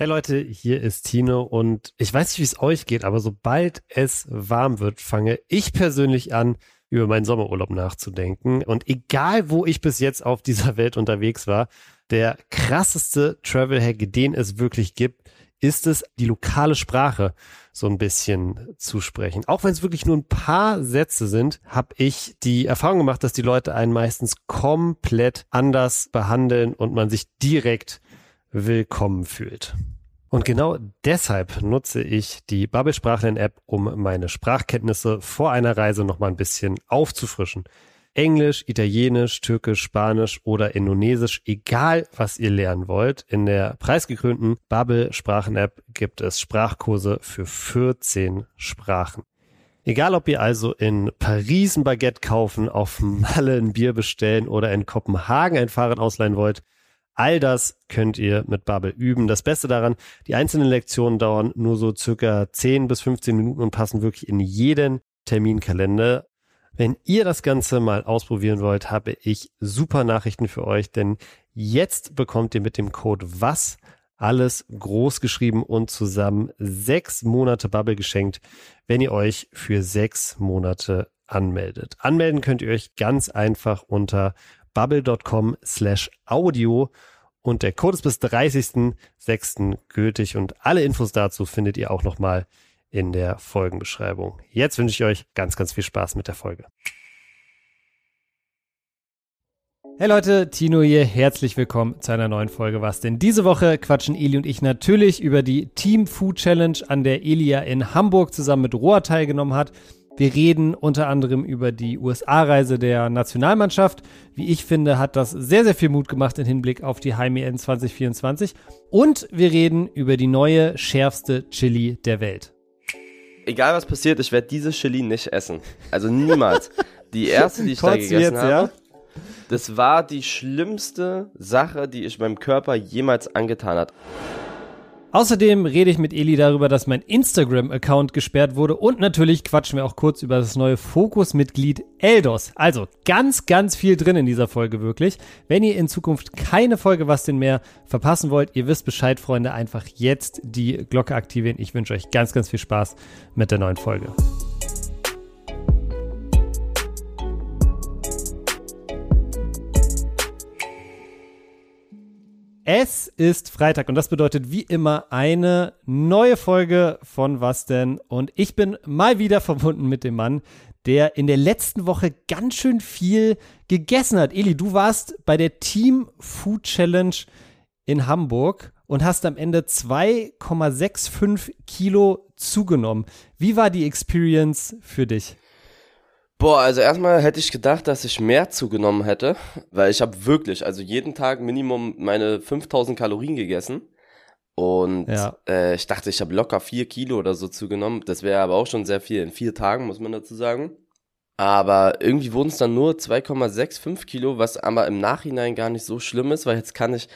Hey Leute, hier ist Tino und ich weiß nicht, wie es euch geht, aber sobald es warm wird, fange ich persönlich an, über meinen Sommerurlaub nachzudenken. Und egal, wo ich bis jetzt auf dieser Welt unterwegs war, der krasseste Travel-Hack, den es wirklich gibt, ist es, die lokale Sprache so ein bisschen zu sprechen. Auch wenn es wirklich nur ein paar Sätze sind, habe ich die Erfahrung gemacht, dass die Leute einen meistens komplett anders behandeln und man sich direkt willkommen fühlt. Und genau deshalb nutze ich die Bubble Sprachlern App, um meine Sprachkenntnisse vor einer Reise noch mal ein bisschen aufzufrischen. Englisch, Italienisch, Türkisch, Spanisch oder Indonesisch, egal was ihr lernen wollt. In der preisgekrönten Bubble Sprachen App gibt es Sprachkurse für 14 Sprachen. Egal ob ihr also in Paris ein Baguette kaufen, auf Malle ein Bier bestellen oder in Kopenhagen ein Fahrrad ausleihen wollt, All das könnt ihr mit Bubble üben. Das Beste daran, die einzelnen Lektionen dauern nur so circa 10 bis 15 Minuten und passen wirklich in jeden Terminkalender. Wenn ihr das Ganze mal ausprobieren wollt, habe ich super Nachrichten für euch, denn jetzt bekommt ihr mit dem Code WAS alles groß geschrieben und zusammen sechs Monate Bubble geschenkt, wenn ihr euch für sechs Monate anmeldet. Anmelden könnt ihr euch ganz einfach unter bubble.com slash audio und der Code ist bis 30.06. gültig und alle Infos dazu findet ihr auch nochmal in der Folgenbeschreibung. Jetzt wünsche ich euch ganz, ganz viel Spaß mit der Folge. Hey Leute, Tino hier, herzlich willkommen zu einer neuen Folge Was denn? Diese Woche quatschen Eli und ich natürlich über die Team Food Challenge, an der Elia in Hamburg zusammen mit Roa teilgenommen hat. Wir reden unter anderem über die USA-Reise der Nationalmannschaft. Wie ich finde, hat das sehr, sehr viel Mut gemacht im Hinblick auf die Heim EM 2024. Und wir reden über die neue, schärfste Chili der Welt. Egal was passiert, ich werde diese Chili nicht essen. Also niemals. Die erste, die ich da gegessen jetzt, habe, ja? das war die schlimmste Sache, die ich meinem Körper jemals angetan hat. Außerdem rede ich mit Eli darüber, dass mein Instagram-Account gesperrt wurde und natürlich quatschen wir auch kurz über das neue Fokus-Mitglied Eldos. Also ganz, ganz viel drin in dieser Folge wirklich. Wenn ihr in Zukunft keine Folge was denn mehr verpassen wollt, ihr wisst Bescheid, Freunde, einfach jetzt die Glocke aktivieren. Ich wünsche euch ganz, ganz viel Spaß mit der neuen Folge. Es ist Freitag und das bedeutet wie immer eine neue Folge von Was denn? Und ich bin mal wieder verbunden mit dem Mann, der in der letzten Woche ganz schön viel gegessen hat. Eli, du warst bei der Team Food Challenge in Hamburg und hast am Ende 2,65 Kilo zugenommen. Wie war die Experience für dich? Boah, also erstmal hätte ich gedacht, dass ich mehr zugenommen hätte, weil ich habe wirklich, also jeden Tag Minimum meine 5000 Kalorien gegessen. Und ja. äh, ich dachte, ich habe locker vier Kilo oder so zugenommen. Das wäre aber auch schon sehr viel in vier Tagen, muss man dazu sagen. Aber irgendwie wurden es dann nur 2,65 Kilo, was aber im Nachhinein gar nicht so schlimm ist, weil jetzt kann ich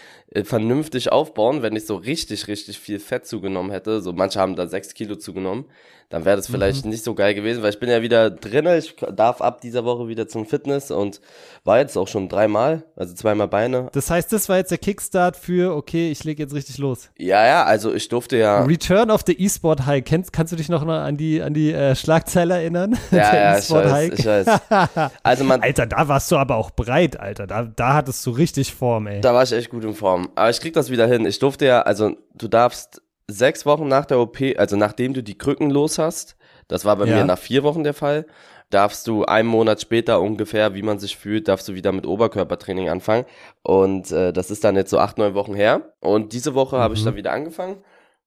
vernünftig aufbauen, wenn ich so richtig, richtig viel Fett zugenommen hätte. So manche haben da 6 Kilo zugenommen dann wäre das vielleicht mhm. nicht so geil gewesen, weil ich bin ja wieder drin, ich darf ab dieser Woche wieder zum Fitness und war jetzt auch schon dreimal, also zweimal Beine. Das heißt, das war jetzt der Kickstart für, okay, ich lege jetzt richtig los. Ja, ja, also ich durfte ja. Return of the E-Sport Hike. Kennst, kannst du dich noch an die, an die äh, Schlagzeile erinnern? Ja, ja, ich weiß, ich weiß. Also man, Alter, da warst du aber auch breit, Alter. Da, da hattest du richtig Form, ey. Da war ich echt gut in Form. Aber ich krieg das wieder hin. Ich durfte ja, also du darfst sechs Wochen nach der OP, also nachdem du die Krücken los hast, das war bei ja. mir nach vier Wochen der Fall, darfst du einen Monat später ungefähr, wie man sich fühlt, darfst du wieder mit Oberkörpertraining anfangen. Und äh, das ist dann jetzt so acht, neun Wochen her. Und diese Woche mhm. habe ich dann wieder angefangen.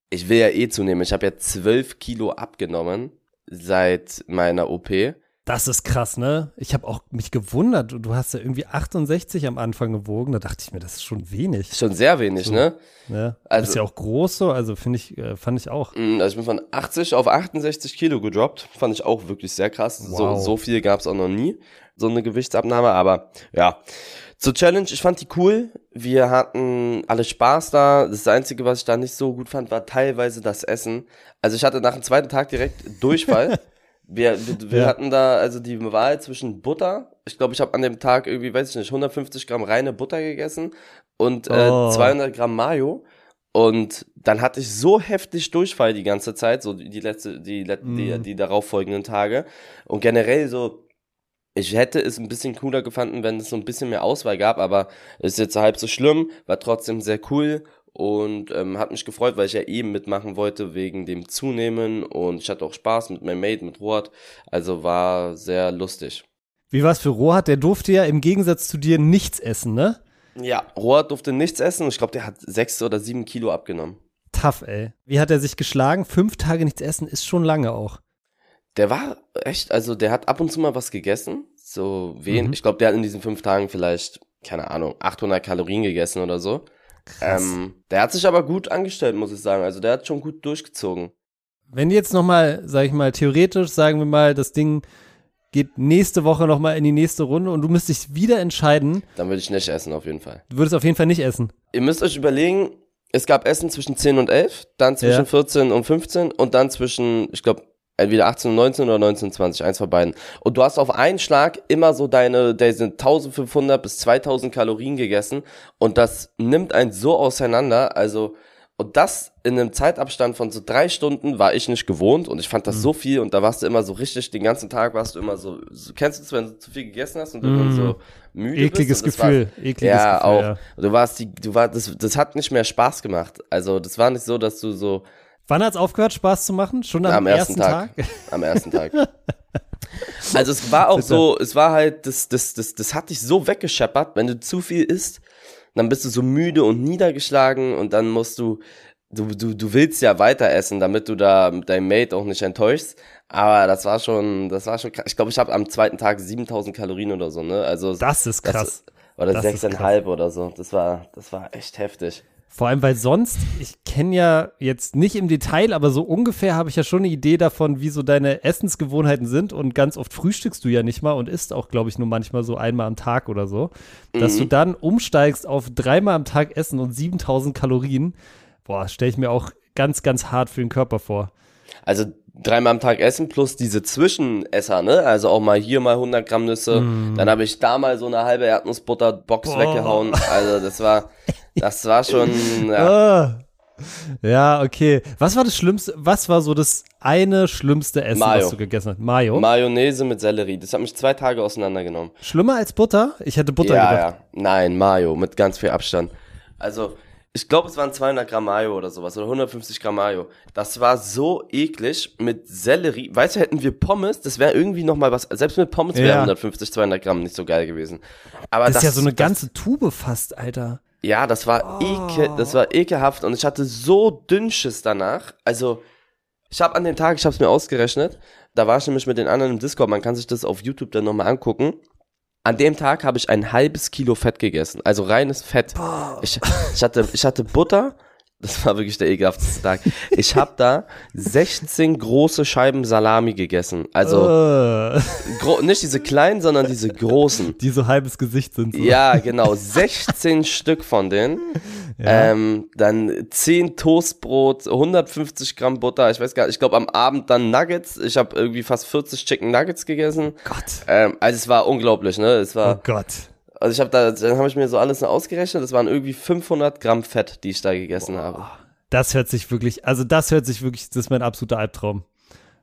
Ich will ja eh zunehmen. Ich habe ja zwölf Kilo abgenommen seit meiner OP. Das ist krass, ne? Ich habe auch mich gewundert. Du hast ja irgendwie 68 am Anfang gewogen. Da dachte ich mir, das ist schon wenig. Schon sehr wenig, so, ne? Ja. Also, du bist ja auch groß so, also finde ich, äh, fand ich auch. Mm, also ich bin von 80 auf 68 Kilo gedroppt. Fand ich auch wirklich sehr krass. Wow. So, so viel gab es auch noch nie, so eine Gewichtsabnahme. Aber ja, zur Challenge, ich fand die cool. Wir hatten alle Spaß da. Das Einzige, was ich da nicht so gut fand, war teilweise das Essen. Also ich hatte nach dem zweiten Tag direkt Durchfall. Wir, wir, wir ja. hatten da also die Wahl zwischen Butter. Ich glaube, ich habe an dem Tag irgendwie, weiß ich nicht, 150 Gramm reine Butter gegessen und äh, oh. 200 Gramm Mayo. Und dann hatte ich so heftig Durchfall die ganze Zeit, so die letzte, die, die, mm. die, die darauffolgenden Tage. Und generell so, ich hätte es ein bisschen cooler gefunden, wenn es so ein bisschen mehr Auswahl gab, aber es ist jetzt halb so schlimm, war trotzdem sehr cool und ähm, hat mich gefreut, weil ich ja eben mitmachen wollte wegen dem Zunehmen und ich hatte auch Spaß mit meinem Mate, mit Rohat, also war sehr lustig. Wie war es für Rohat? Der durfte ja im Gegensatz zu dir nichts essen, ne? Ja, Rohat durfte nichts essen und ich glaube, der hat sechs oder sieben Kilo abgenommen. Tough, ey. Wie hat er sich geschlagen? Fünf Tage nichts essen ist schon lange auch. Der war echt, also der hat ab und zu mal was gegessen. So wen, mhm. ich glaube, der hat in diesen fünf Tagen vielleicht, keine Ahnung, 800 Kalorien gegessen oder so. Ähm, der hat sich aber gut angestellt, muss ich sagen. Also der hat schon gut durchgezogen. Wenn jetzt nochmal, sag ich mal, theoretisch, sagen wir mal, das Ding geht nächste Woche nochmal in die nächste Runde und du müsstest dich wieder entscheiden. Dann würde ich nicht essen, auf jeden Fall. Du würdest auf jeden Fall nicht essen. Ihr müsst euch überlegen, es gab Essen zwischen 10 und 11, dann zwischen ja. 14 und 15 und dann zwischen, ich glaube, entweder 18 und 19 oder 19 und 20, eins von beiden. Und du hast auf einen Schlag immer so deine, der sind 1500 bis 2000 Kalorien gegessen und das nimmt einen so auseinander, also und das in einem Zeitabstand von so drei Stunden war ich nicht gewohnt und ich fand das mhm. so viel und da warst du immer so richtig, den ganzen Tag warst du immer so, so kennst du es, wenn du zu viel gegessen hast und du mhm. so müde Ekliges bist? Gefühl, war, ekliges ja, Gefühl. Auch. Ja, Du warst die, du war, das, das hat nicht mehr Spaß gemacht. Also das war nicht so, dass du so. Wann hat's aufgehört, Spaß zu machen? Schon am, am ersten, ersten Tag? Tag? Am ersten Tag. also es war auch so, es war halt, das, das, das, das hat dich so weggescheppert, wenn du zu viel isst, dann bist du so müde und niedergeschlagen und dann musst du, du, du, du willst ja weiter essen, damit du da dein Mate auch nicht enttäuschst. Aber das war schon, das war schon krass. Ich glaube, ich habe am zweiten Tag 7000 Kalorien oder so, ne? Also das ist krass. Das, oder sechseinhalb oder so. Das war, das war echt heftig. Vor allem, weil sonst, ich kenne ja jetzt nicht im Detail, aber so ungefähr habe ich ja schon eine Idee davon, wie so deine Essensgewohnheiten sind. Und ganz oft frühstückst du ja nicht mal und isst auch, glaube ich, nur manchmal so einmal am Tag oder so. Mhm. Dass du mhm. dann umsteigst auf dreimal am Tag Essen und 7000 Kalorien, boah, stelle ich mir auch ganz, ganz hart für den Körper vor. Also dreimal am Tag essen plus diese Zwischenesser, ne? Also auch mal hier mal 100 Gramm Nüsse. Mm. Dann habe ich da mal so eine halbe Erdnussbutterbox Boah. weggehauen. Also das war, das war schon. Ja. Ah. ja, okay. Was war das Schlimmste? Was war so das eine schlimmste Essen, Mayo. was du gegessen hast? Mayo. Mayonnaise mit Sellerie. Das hat mich zwei Tage auseinandergenommen. Schlimmer als Butter? Ich hätte Butter ja, gedacht. Ja, nein, Mayo mit ganz viel Abstand. Also ich glaube, es waren 200 Gramm Mayo oder sowas oder 150 Gramm Mayo. Das war so eklig mit Sellerie. Weißt du, hätten wir Pommes, das wäre irgendwie noch mal was. Selbst mit Pommes wäre ja. 150, 200 Gramm nicht so geil gewesen. Aber das, das ist ja so eine ganze Tube fast, Alter. Ja, das war oh. ekel, das war ekelhaft und ich hatte so Dünnschiss danach. Also ich habe an dem Tag, ich habe es mir ausgerechnet, da war ich nämlich mit den anderen im Discord. Man kann sich das auf YouTube dann nochmal angucken. An dem Tag habe ich ein halbes Kilo Fett gegessen, also reines Fett. Ich, ich, hatte, ich hatte Butter, das war wirklich der ekelhafteste Tag. Ich habe da 16 große Scheiben Salami gegessen. Also uh. nicht diese kleinen, sondern diese großen. Die so halbes Gesicht sind. So. Ja, genau. 16 Stück von denen. Ja. Ähm, dann 10 Toastbrot, 150 Gramm Butter, ich weiß gar nicht, ich glaube am Abend dann Nuggets. Ich habe irgendwie fast 40 Chicken Nuggets gegessen. Gott. Ähm, also es war unglaublich, ne? Es war. Oh Gott. Also ich habe da, dann habe ich mir so alles ausgerechnet. Das waren irgendwie 500 Gramm Fett, die ich da gegessen Boah. habe. Das hört sich wirklich, also das hört sich wirklich, das ist mein absoluter Albtraum.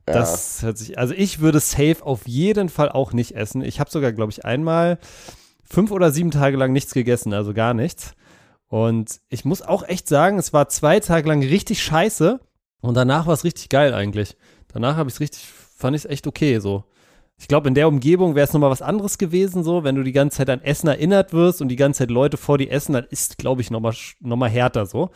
Das ja. hört sich, also ich würde safe auf jeden Fall auch nicht essen. Ich habe sogar, glaube ich, einmal fünf oder sieben Tage lang nichts gegessen, also gar nichts. Und ich muss auch echt sagen, es war zwei Tage lang richtig scheiße und danach war es richtig geil eigentlich. Danach habe ich es richtig, fand ich es echt okay so. Ich glaube, in der Umgebung wäre es nochmal was anderes gewesen, so, wenn du die ganze Zeit an Essen erinnert wirst und die ganze Zeit Leute vor dir essen, dann ist, glaube ich, nochmal noch mal härter so.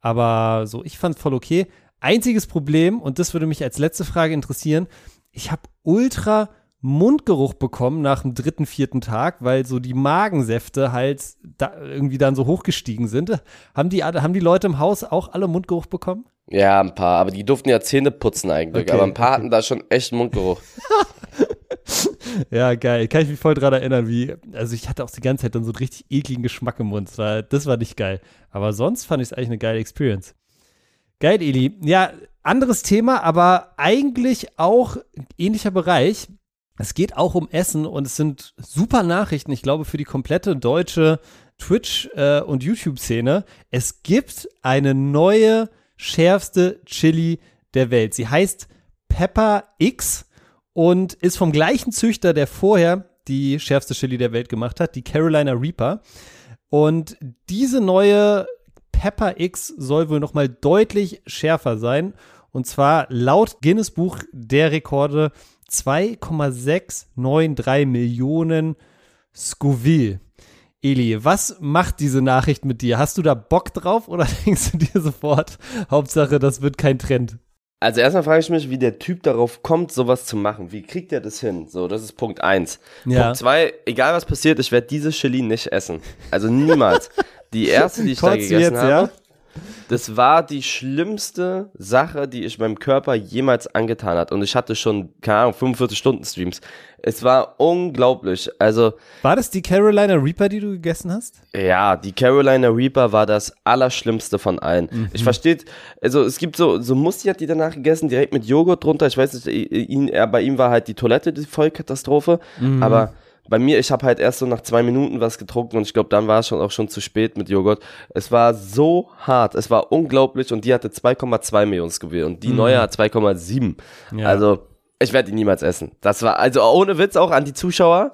Aber so, ich fand es voll okay. Einziges Problem, und das würde mich als letzte Frage interessieren, ich habe ultra Mundgeruch bekommen nach dem dritten, vierten Tag, weil so die Magensäfte halt da irgendwie dann so hochgestiegen sind. Haben die, haben die Leute im Haus auch alle Mundgeruch bekommen? Ja, ein paar, aber die durften ja Zähne putzen eigentlich, okay, aber ein paar hatten da schon echt Mundgeruch. ja, geil. Kann ich mich voll dran erinnern, wie, also ich hatte auch die ganze Zeit dann so einen richtig ekligen Geschmack im Mund. Das war, das war nicht geil. Aber sonst fand ich es eigentlich eine geile Experience. Geil, Eli. Ja, anderes Thema, aber eigentlich auch ähnlicher Bereich. Es geht auch um Essen und es sind super Nachrichten, ich glaube, für die komplette deutsche Twitch- äh, und YouTube-Szene. Es gibt eine neue schärfste Chili der Welt. Sie heißt Pepper X und ist vom gleichen Züchter, der vorher die schärfste Chili der Welt gemacht hat, die Carolina Reaper. Und diese neue Pepper X soll wohl noch mal deutlich schärfer sein. Und zwar laut Guinness Buch der Rekorde 2,693 Millionen Scoville. Eli, was macht diese Nachricht mit dir? Hast du da Bock drauf oder denkst du dir sofort, Hauptsache, das wird kein Trend? Also erstmal frage ich mich, wie der Typ darauf kommt, sowas zu machen. Wie kriegt er das hin? So, das ist Punkt eins. Ja. Punkt zwei, egal was passiert, ich werde diese Chili nicht essen. Also niemals. Die erste, die ich da gegessen jetzt, habe, ja? Das war die schlimmste Sache, die ich meinem Körper jemals angetan hat. Und ich hatte schon, keine Ahnung, 45 Stunden Streams. Es war unglaublich. Also. War das die Carolina Reaper, die du gegessen hast? Ja, die Carolina Reaper war das Allerschlimmste von allen. Mhm. Ich verstehe, also es gibt so, so Musti hat die danach gegessen, direkt mit Joghurt drunter. Ich weiß nicht, ihn, er, bei ihm war halt die Toilette die Vollkatastrophe. Mhm. Aber bei mir, ich habe halt erst so nach zwei Minuten was getrunken und ich glaube, dann war es schon auch schon zu spät mit Joghurt. Es war so hart, es war unglaublich und die hatte 2,2 Millionen Scoville und die mhm. neue hat 2,7. Ja. Also ich werde die niemals essen. Das war also ohne Witz auch an die Zuschauer.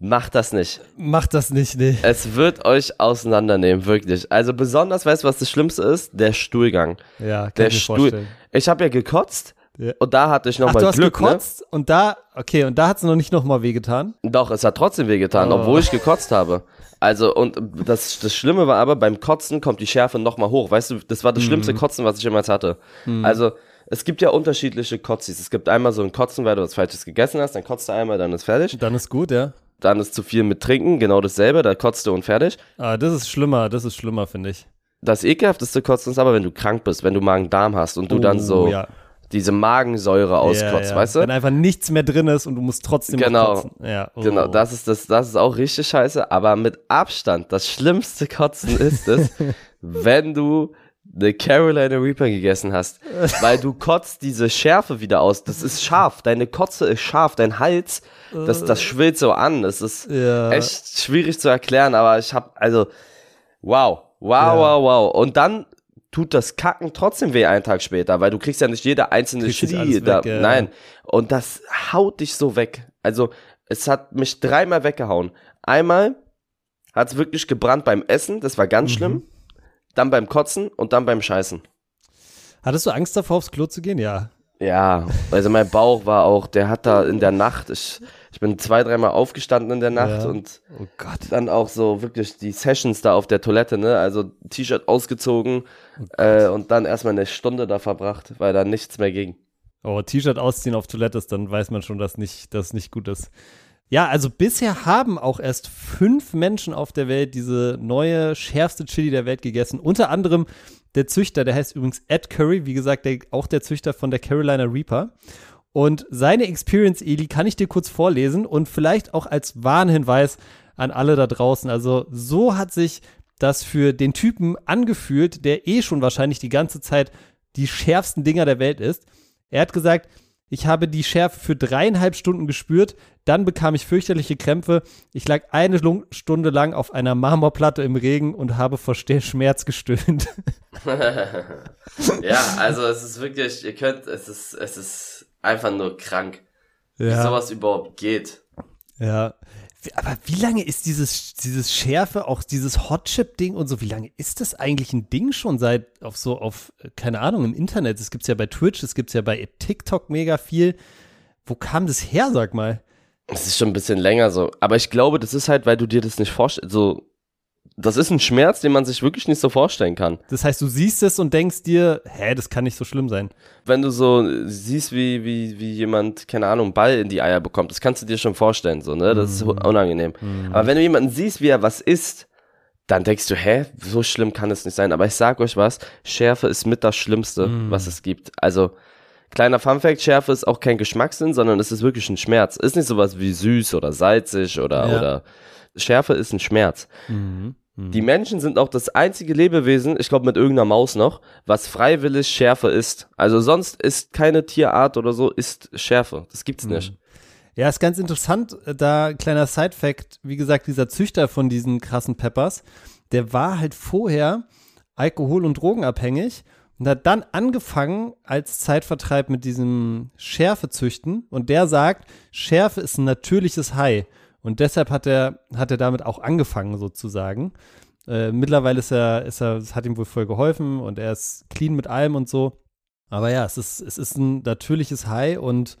Macht das nicht. Macht das nicht, nee. Es wird euch auseinandernehmen, wirklich. Also besonders, weißt du, was das Schlimmste ist? Der Stuhlgang. Ja, kann der ich Stuhl. Vorstellen. Ich habe ja gekotzt. Und da hatte ich nochmal Glück. Du hast ne? gekotzt ne? und da, okay, und da hat es noch nicht nochmal wehgetan? Doch, es hat trotzdem wehgetan, oh. obwohl ich gekotzt habe. Also, und das, das Schlimme war aber, beim Kotzen kommt die Schärfe nochmal hoch. Weißt du, das war das mhm. schlimmste Kotzen, was ich jemals hatte. Mhm. Also, es gibt ja unterschiedliche Kotzis. Es gibt einmal so ein Kotzen, weil du was Falsches gegessen hast, dann kotzt du einmal, dann ist fertig. Dann ist gut, ja. Dann ist zu viel mit Trinken, genau dasselbe, da kotzt du und fertig. Ah, das ist schlimmer, das ist schlimmer, finde ich. Das ekelhafteste Kotzen ist aber, wenn du krank bist, wenn du Magen-Darm hast und du oh, dann so ja diese Magensäure auskotzt, ja, ja. weißt du? Wenn einfach nichts mehr drin ist und du musst trotzdem genau, kotzen. Ja, oh. Genau, das ist das, das ist auch richtig scheiße, aber mit Abstand, das schlimmste Kotzen ist es, wenn du eine Carolina Reaper gegessen hast, weil du kotzt diese Schärfe wieder aus. Das ist scharf, deine Kotze ist scharf, dein Hals, das, das schwillt so an. Das ist ja. echt schwierig zu erklären, aber ich hab, also, wow, wow, wow, wow. Und dann tut das Kacken trotzdem weh einen Tag später, weil du kriegst ja nicht jede einzelne Chili da, weg, ja. nein. Und das haut dich so weg. Also, es hat mich dreimal weggehauen. Einmal hat es wirklich gebrannt beim Essen, das war ganz mhm. schlimm. Dann beim Kotzen und dann beim Scheißen. Hattest du Angst davor, aufs Klo zu gehen? Ja. Ja, also mein Bauch war auch, der hat da in der Nacht, ich, ich bin zwei, dreimal aufgestanden in der Nacht ja. und oh dann auch so wirklich die Sessions da auf der Toilette, ne? Also T-Shirt ausgezogen oh äh, und dann erstmal eine Stunde da verbracht, weil da nichts mehr ging. Oh, T-Shirt ausziehen auf Toilette ist, dann weiß man schon, dass nicht, das nicht gut ist. Ja, also bisher haben auch erst fünf Menschen auf der Welt diese neue, schärfste Chili der Welt gegessen. Unter anderem der Züchter, der heißt übrigens Ed Curry, wie gesagt, der, auch der Züchter von der Carolina Reaper. Und seine Experience, Eli, kann ich dir kurz vorlesen und vielleicht auch als Warnhinweis an alle da draußen. Also so hat sich das für den Typen angefühlt, der eh schon wahrscheinlich die ganze Zeit die schärfsten Dinger der Welt ist. Er hat gesagt, ich habe die Schärfe für dreieinhalb Stunden gespürt, dann bekam ich fürchterliche Krämpfe. Ich lag eine Stunde lang auf einer Marmorplatte im Regen und habe vor Schmerz gestöhnt. ja, also es ist wirklich, ihr könnt, es ist, es ist einfach nur krank, ja. wie sowas überhaupt geht. Ja, aber wie lange ist dieses, dieses Schärfe, auch dieses Hotchip-Ding und so, wie lange ist das eigentlich ein Ding schon seit auf so, auf, keine Ahnung, im Internet? Es gibt es ja bei Twitch, es gibt es ja bei TikTok mega viel. Wo kam das her, sag mal? Es ist schon ein bisschen länger so. Aber ich glaube, das ist halt, weil du dir das nicht vorstellst. So, das ist ein Schmerz, den man sich wirklich nicht so vorstellen kann. Das heißt, du siehst es und denkst dir, hä, das kann nicht so schlimm sein. Wenn du so siehst, wie, wie, wie jemand, keine Ahnung, Ball in die Eier bekommt, das kannst du dir schon vorstellen, so, ne? Das ist mhm. unangenehm. Mhm. Aber wenn du jemanden siehst, wie er was isst, dann denkst du, hä, so schlimm kann es nicht sein. Aber ich sag euch was, Schärfe ist mit das Schlimmste, mhm. was es gibt. Also, kleiner Funfact, Schärfe ist auch kein Geschmackssinn, sondern es ist wirklich ein Schmerz. Ist nicht sowas wie süß oder salzig oder, ja. oder, Schärfe ist ein Schmerz. Mhm. Die mhm. Menschen sind auch das einzige Lebewesen, ich glaube mit irgendeiner Maus noch, was freiwillig Schärfe ist. Also sonst ist keine Tierart oder so ist Schärfe. Das gibt's mhm. nicht. Ja, ist ganz interessant, äh, da kleiner Side-Fact, wie gesagt, dieser Züchter von diesen krassen Peppers, der war halt vorher alkohol- und drogenabhängig und hat dann angefangen als Zeitvertreib mit diesem Schärfezüchten und der sagt, Schärfe ist ein natürliches High und deshalb hat er, hat er damit auch angefangen sozusagen. Äh, mittlerweile ist er, ist er, es hat ihm wohl voll geholfen und er ist clean mit allem und so. Aber ja, es ist, es ist ein natürliches High und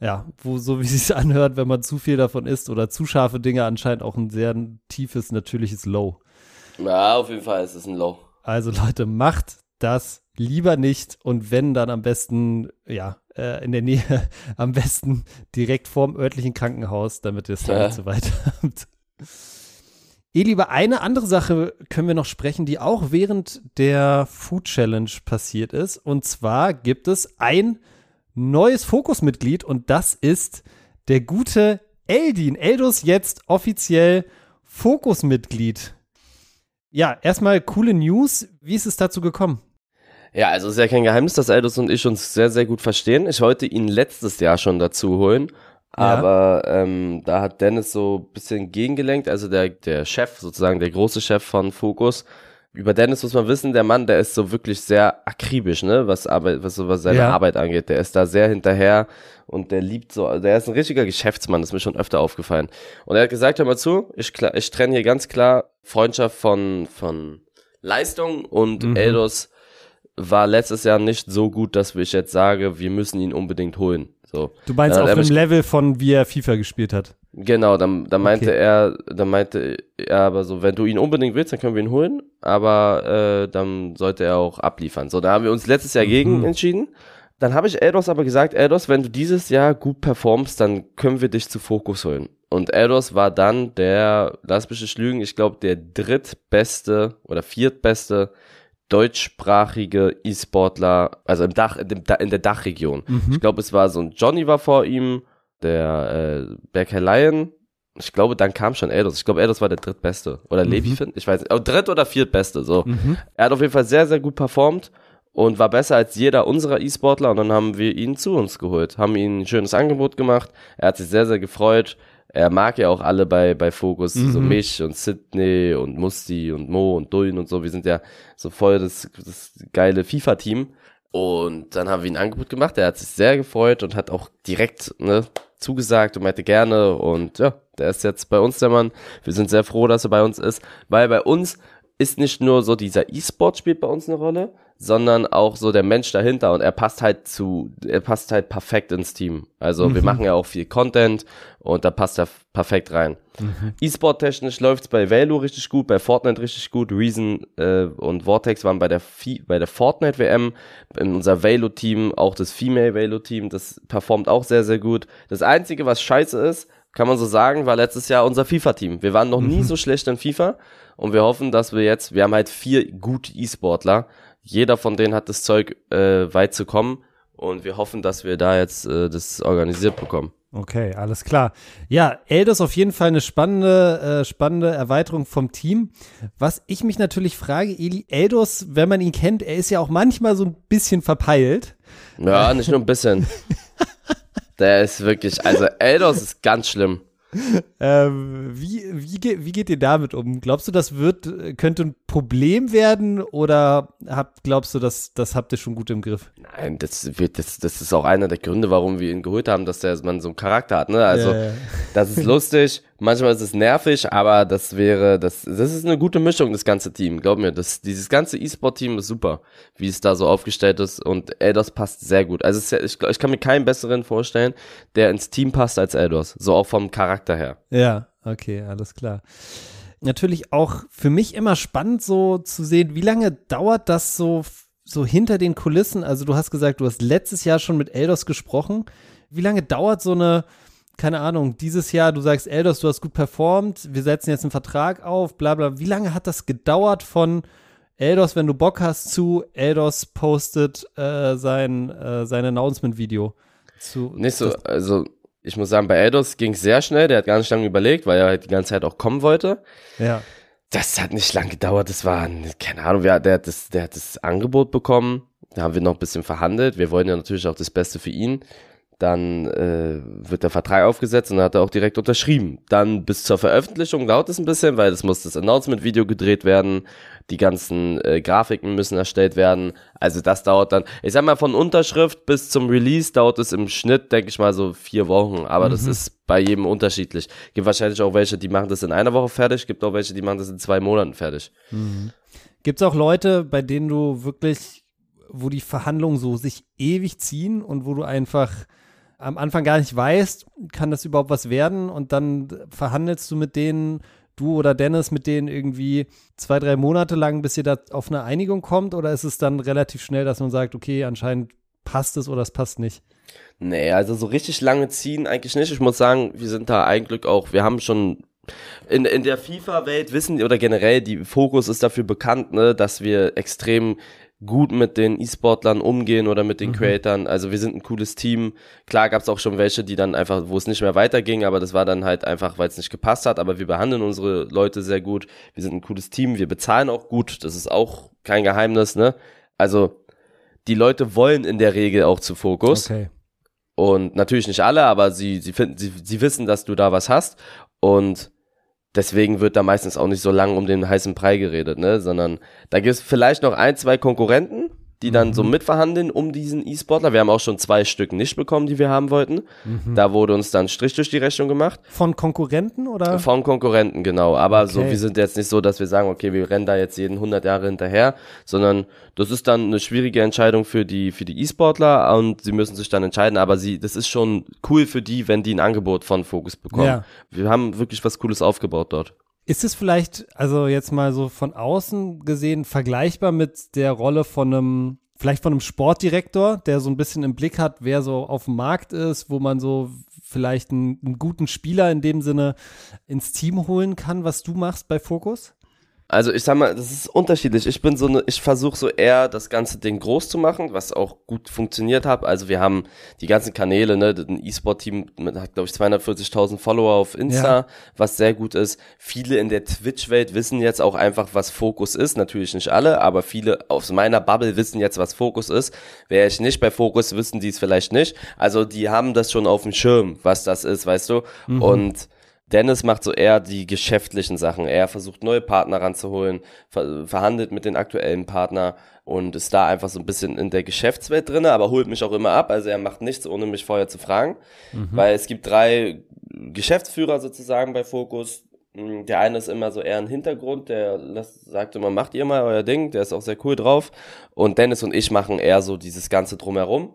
ja, wo so wie es sich anhört, wenn man zu viel davon isst oder zu scharfe Dinge, anscheinend auch ein sehr tiefes, natürliches Low. Ja, auf jeden Fall ist es ein Low. Also Leute, macht das lieber nicht und wenn, dann am besten, ja, äh, in der Nähe, am besten direkt vorm örtlichen Krankenhaus, damit ihr es ja. nicht so weit habt. Eh, lieber eine andere Sache können wir noch sprechen, die auch während der Food Challenge passiert ist. Und zwar gibt es ein neues Fokusmitglied und das ist der gute Eldin. Eldos jetzt offiziell Fokusmitglied. Ja, erstmal coole News. Wie ist es dazu gekommen? Ja, also ist ja kein Geheimnis, dass Eldos und ich uns sehr, sehr gut verstehen. Ich wollte ihn letztes Jahr schon dazu holen aber ja. ähm, da hat Dennis so ein bisschen gegengelenkt, also der, der Chef, sozusagen der große Chef von Focus. Über Dennis muss man wissen, der Mann, der ist so wirklich sehr akribisch, ne, was Arbeit, was, was seine ja. Arbeit angeht. Der ist da sehr hinterher und der liebt so, der ist ein richtiger Geschäftsmann, das ist mir schon öfter aufgefallen. Und er hat gesagt, hör mal zu, ich, ich trenne hier ganz klar Freundschaft von, von Leistung und mhm. Eldos war letztes Jahr nicht so gut, dass ich jetzt sage, wir müssen ihn unbedingt holen. So. Du meinst auf dem Level von wie er FIFA gespielt hat? Genau, dann, dann meinte okay. er, dann meinte er aber so, wenn du ihn unbedingt willst, dann können wir ihn holen, aber äh, dann sollte er auch abliefern. So, da haben wir uns letztes Jahr gegen mhm. entschieden. Dann habe ich Eldos aber gesagt, Eldos, wenn du dieses Jahr gut performst, dann können wir dich zu Fokus holen. Und Eldos war dann der, lass mich nicht lügen, ich glaube der drittbeste oder viertbeste deutschsprachige E-Sportler, also im Dach, in, dem, in der Dachregion. Mhm. Ich glaube, es war so ein Johnny war vor ihm, der äh, Berker Lion. Ich glaube, dann kam schon Eldos. Ich glaube, Eldos war der drittbeste. Oder mhm. Levi, ich weiß nicht. Aber dritt oder viertbeste, so. Mhm. Er hat auf jeden Fall sehr, sehr gut performt und war besser als jeder unserer E-Sportler. Und dann haben wir ihn zu uns geholt, haben ihm ein schönes Angebot gemacht. Er hat sich sehr, sehr gefreut er mag ja auch alle bei, bei Focus, mhm. so mich und Sydney und Musti und Mo und Dullen und so. Wir sind ja so voll das, das geile FIFA-Team. Und dann haben wir ihn ein Angebot gemacht. Er hat sich sehr gefreut und hat auch direkt ne, zugesagt und meinte gerne. Und ja, der ist jetzt bei uns der Mann. Wir sind sehr froh, dass er bei uns ist, weil bei uns ist nicht nur so dieser E-Sport spielt bei uns eine Rolle, sondern auch so der Mensch dahinter und er passt halt zu, er passt halt perfekt ins Team. Also mhm. wir machen ja auch viel Content und da passt er perfekt rein. Mhm. E-Sport technisch läuft's bei Valo richtig gut, bei Fortnite richtig gut. Reason äh, und Vortex waren bei der bei der Fortnite WM in unser Valo Team, auch das Female Valo Team, das performt auch sehr sehr gut. Das einzige, was scheiße ist, kann man so sagen, war letztes Jahr unser FIFA Team. Wir waren noch nie mhm. so schlecht in FIFA und wir hoffen, dass wir jetzt, wir haben halt vier gute E-Sportler jeder von denen hat das Zeug, äh, weit zu kommen. Und wir hoffen, dass wir da jetzt äh, das organisiert bekommen. Okay, alles klar. Ja, Eldos auf jeden Fall eine spannende, äh, spannende Erweiterung vom Team. Was ich mich natürlich frage, Eli, Eldos, wenn man ihn kennt, er ist ja auch manchmal so ein bisschen verpeilt. Ja, nicht nur ein bisschen. Der ist wirklich, also Eldos ist ganz schlimm. Ähm, wie, wie, wie geht ihr damit um? Glaubst du, das wird, könnte ein Problem werden oder habt, glaubst du, dass, das habt ihr schon gut im Griff? Nein, das wird, das, das ist auch einer der Gründe, warum wir ihn geholt haben, dass der man so einen Charakter hat, ne? Also, ja, ja. das ist lustig, manchmal ist es nervig, aber das wäre, das, das ist eine gute Mischung, das ganze Team. Glaub mir, das, dieses ganze E-Sport-Team ist super, wie es da so aufgestellt ist und Eldos passt sehr gut. Also, ich, ich kann mir keinen besseren vorstellen, der ins Team passt als Eldos. So auch vom Charakter her. Ja, okay, alles klar natürlich auch für mich immer spannend, so zu sehen, wie lange dauert das so, so hinter den Kulissen? Also, du hast gesagt, du hast letztes Jahr schon mit Eldos gesprochen. Wie lange dauert so eine, keine Ahnung, dieses Jahr, du sagst, Eldos, du hast gut performt, wir setzen jetzt einen Vertrag auf, bla bla. Wie lange hat das gedauert von Eldos, wenn du Bock hast, zu Eldos postet äh, sein, äh, sein Announcement-Video? Nicht so, also ich muss sagen, bei Eldos ging es sehr schnell. Der hat gar nicht lange überlegt, weil er halt die ganze Zeit auch kommen wollte. Ja. Das hat nicht lange gedauert. Das war, keine Ahnung, der, der, hat das, der hat das Angebot bekommen. Da haben wir noch ein bisschen verhandelt. Wir wollen ja natürlich auch das Beste für ihn. Dann äh, wird der Vertrag aufgesetzt und dann hat er auch direkt unterschrieben. Dann bis zur Veröffentlichung dauert es ein bisschen, weil es muss das Announcement-Video gedreht werden, die ganzen äh, Grafiken müssen erstellt werden. Also das dauert dann, ich sag mal, von Unterschrift bis zum Release dauert es im Schnitt, denke ich mal, so vier Wochen. Aber mhm. das ist bei jedem unterschiedlich. Gibt wahrscheinlich auch welche, die machen das in einer Woche fertig, gibt auch welche, die machen das in zwei Monaten fertig. Mhm. Gibt es auch Leute, bei denen du wirklich, wo die Verhandlungen so sich ewig ziehen und wo du einfach am Anfang gar nicht weißt, kann das überhaupt was werden und dann verhandelst du mit denen, du oder Dennis, mit denen irgendwie zwei, drei Monate lang, bis ihr da auf eine Einigung kommt oder ist es dann relativ schnell, dass man sagt, okay, anscheinend passt es oder es passt nicht? Nee, also so richtig lange ziehen eigentlich nicht. Ich muss sagen, wir sind da eigentlich auch, wir haben schon in, in der FIFA-Welt wissen oder generell die Fokus ist dafür bekannt, ne, dass wir extrem gut mit den E-Sportlern umgehen oder mit den mhm. Creatern. Also wir sind ein cooles Team. Klar gab es auch schon welche, die dann einfach, wo es nicht mehr weiterging, aber das war dann halt einfach, weil es nicht gepasst hat. Aber wir behandeln unsere Leute sehr gut. Wir sind ein cooles Team. Wir bezahlen auch gut. Das ist auch kein Geheimnis, ne? Also die Leute wollen in der Regel auch zu Fokus. Okay. Und natürlich nicht alle, aber sie, sie finden, sie, sie wissen, dass du da was hast. Und Deswegen wird da meistens auch nicht so lange um den heißen Brei geredet, ne? Sondern da gibt es vielleicht noch ein, zwei Konkurrenten, die dann mhm. so mitverhandeln um diesen E-Sportler. Wir haben auch schon zwei Stück nicht bekommen, die wir haben wollten. Mhm. Da wurde uns dann Strich durch die Rechnung gemacht. Von Konkurrenten oder? Von Konkurrenten, genau. Aber okay. so, wir sind jetzt nicht so, dass wir sagen, okay, wir rennen da jetzt jeden 100 Jahre hinterher, sondern das ist dann eine schwierige Entscheidung für die, für die E-Sportler und sie müssen sich dann entscheiden. Aber sie, das ist schon cool für die, wenn die ein Angebot von Focus bekommen. Ja. Wir haben wirklich was Cooles aufgebaut dort. Ist es vielleicht, also jetzt mal so von außen gesehen, vergleichbar mit der Rolle von einem, vielleicht von einem Sportdirektor, der so ein bisschen im Blick hat, wer so auf dem Markt ist, wo man so vielleicht einen, einen guten Spieler in dem Sinne ins Team holen kann, was du machst bei Fokus? Also ich sag mal, das ist unterschiedlich. Ich bin so eine, ich versuche so eher das ganze Ding groß zu machen, was auch gut funktioniert hat. Also wir haben die ganzen Kanäle, ne, ein E-Sport-Team hat glaube ich 240.000 Follower auf Insta, ja. was sehr gut ist. Viele in der Twitch-Welt wissen jetzt auch einfach, was Fokus ist. Natürlich nicht alle, aber viele aus meiner Bubble wissen jetzt, was Fokus ist. Wäre ich nicht bei Fokus, wissen die es vielleicht nicht. Also die haben das schon auf dem Schirm, was das ist, weißt du. Mhm. Und Dennis macht so eher die geschäftlichen Sachen. Er versucht neue Partner ranzuholen, ver verhandelt mit den aktuellen Partner und ist da einfach so ein bisschen in der Geschäftswelt drinne, aber holt mich auch immer ab. Also er macht nichts, ohne mich vorher zu fragen, mhm. weil es gibt drei Geschäftsführer sozusagen bei Focus. Hm, der eine ist immer so eher ein Hintergrund, der sagt immer, macht ihr mal euer Ding, der ist auch sehr cool drauf. Und Dennis und ich machen eher so dieses Ganze drumherum.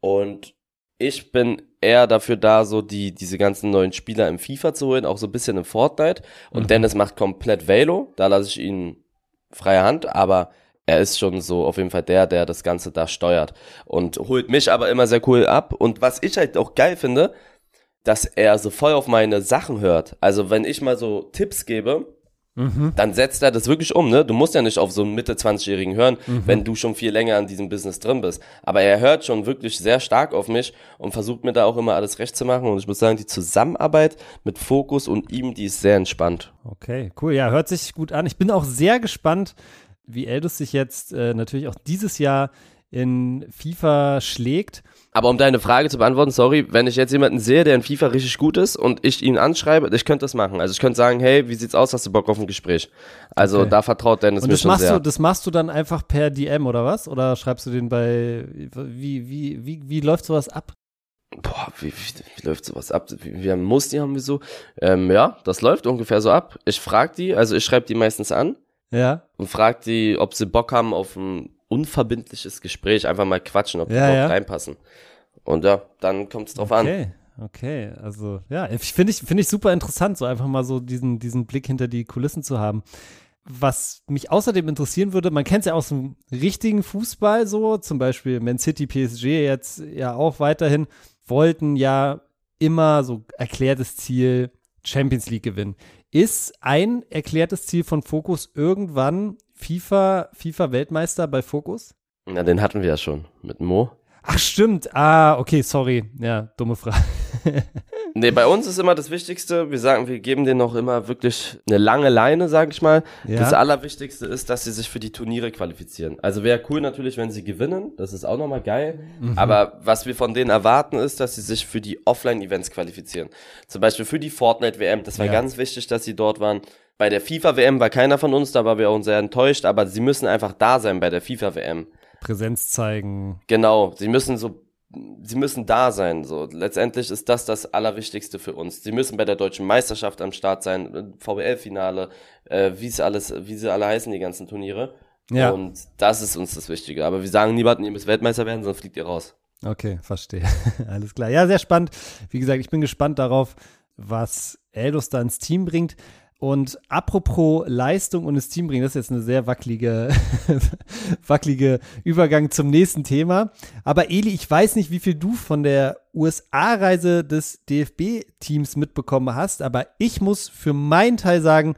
Und ich bin eher dafür da, so die, diese ganzen neuen Spieler im FIFA zu holen, auch so ein bisschen im Fortnite. Und mhm. Dennis macht komplett Velo, da lasse ich ihn freie Hand, aber er ist schon so auf jeden Fall der, der das Ganze da steuert und holt mich aber immer sehr cool ab. Und was ich halt auch geil finde, dass er so voll auf meine Sachen hört. Also wenn ich mal so Tipps gebe, mhm. dann setzt er das wirklich um, ne? Du musst ja nicht auf so einen Mitte 20-Jährigen hören, mhm. wenn du schon viel länger an diesem Business drin bist. Aber er hört schon wirklich sehr stark auf mich und versucht mir da auch immer alles recht zu machen. Und ich muss sagen, die Zusammenarbeit mit Fokus und ihm, die ist sehr entspannt. Okay, cool. Ja, hört sich gut an. Ich bin auch sehr gespannt, wie Eldus sich jetzt äh, natürlich auch dieses Jahr in FIFA schlägt. Aber um deine Frage zu beantworten, sorry, wenn ich jetzt jemanden sehe, der in FIFA richtig gut ist und ich ihn anschreibe, ich könnte das machen. Also ich könnte sagen, hey, wie sieht's aus, hast du Bock auf ein Gespräch? Also okay. da vertraut Dennis und mir schon machst sehr. Du, das machst du dann einfach per DM oder was? Oder schreibst du den bei, wie, wie, wie, wie läuft sowas ab? Boah, wie, wie, wie läuft sowas ab? Wir haben Musti haben wir so. Ähm, ja, das läuft ungefähr so ab. Ich frag die, also ich schreibe die meistens an. Ja. Und frag die, ob sie Bock haben auf ein unverbindliches Gespräch, einfach mal quatschen, ob die ja, überhaupt ja. reinpassen. Und ja, dann kommt es drauf okay. an. Okay, okay. Also ja, finde ich, finde ich super interessant, so einfach mal so diesen, diesen Blick hinter die Kulissen zu haben. Was mich außerdem interessieren würde, man kennt es ja aus dem richtigen Fußball so, zum Beispiel Man City, PSG jetzt ja auch weiterhin, wollten ja immer so erklärtes Ziel Champions League gewinnen. Ist ein erklärtes Ziel von Focus irgendwann FIFA, FIFA Weltmeister bei Focus? Na, den hatten wir ja schon mit Mo. Ach, stimmt. Ah, okay, sorry. Ja, dumme Frage. Nee, bei uns ist immer das Wichtigste, wir sagen, wir geben denen noch immer wirklich eine lange Leine, sag ich mal. Ja. Das Allerwichtigste ist, dass sie sich für die Turniere qualifizieren. Also wäre cool natürlich, wenn sie gewinnen, das ist auch nochmal geil. Mhm. Aber was wir von denen erwarten, ist, dass sie sich für die Offline-Events qualifizieren. Zum Beispiel für die Fortnite-WM, das war ja. ganz wichtig, dass sie dort waren. Bei der FIFA-WM war keiner von uns, da waren wir auch sehr enttäuscht, aber sie müssen einfach da sein bei der FIFA-WM. Präsenz zeigen. Genau, sie müssen so sie müssen da sein. So letztendlich ist das das Allerwichtigste für uns. Sie müssen bei der deutschen Meisterschaft am Start sein, VBL-Finale, äh, wie es alles, wie sie alle heißen die ganzen Turniere. Ja. Und das ist uns das Wichtige. Aber wir sagen niemanden, ihr müsst Weltmeister werden, sonst fliegt ihr raus. Okay, verstehe. Alles klar. Ja, sehr spannend. Wie gesagt, ich bin gespannt darauf, was Eldos da ins Team bringt. Und apropos Leistung und das Team bringen, das ist jetzt eine sehr wackelige, wackelige Übergang zum nächsten Thema. Aber Eli, ich weiß nicht, wie viel du von der USA-Reise des DFB-Teams mitbekommen hast, aber ich muss für meinen Teil sagen,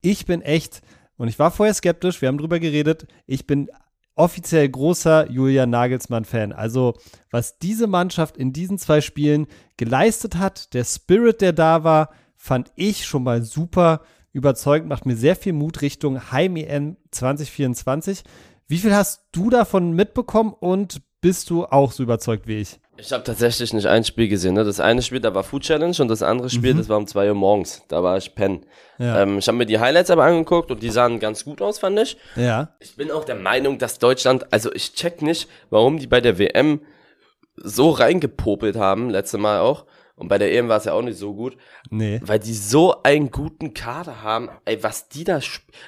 ich bin echt, und ich war vorher skeptisch, wir haben drüber geredet, ich bin offiziell großer Julian Nagelsmann-Fan. Also, was diese Mannschaft in diesen zwei Spielen geleistet hat, der Spirit, der da war, fand ich schon mal super überzeugend, macht mir sehr viel Mut Richtung Heim-EM 2024. Wie viel hast du davon mitbekommen und bist du auch so überzeugt wie ich? Ich habe tatsächlich nicht ein Spiel gesehen. Ne? Das eine Spiel, da war Food Challenge und das andere Spiel, mhm. das war um zwei Uhr morgens. Da war ich pennen. Ja. Ähm, ich habe mir die Highlights aber angeguckt und die sahen ganz gut aus, fand ich. Ja. Ich bin auch der Meinung, dass Deutschland, also ich check nicht, warum die bei der WM so reingepopelt haben, letzte Mal auch. Und bei der EM war es ja auch nicht so gut. Nee. Weil die so einen guten Kader haben. Ey, was die da,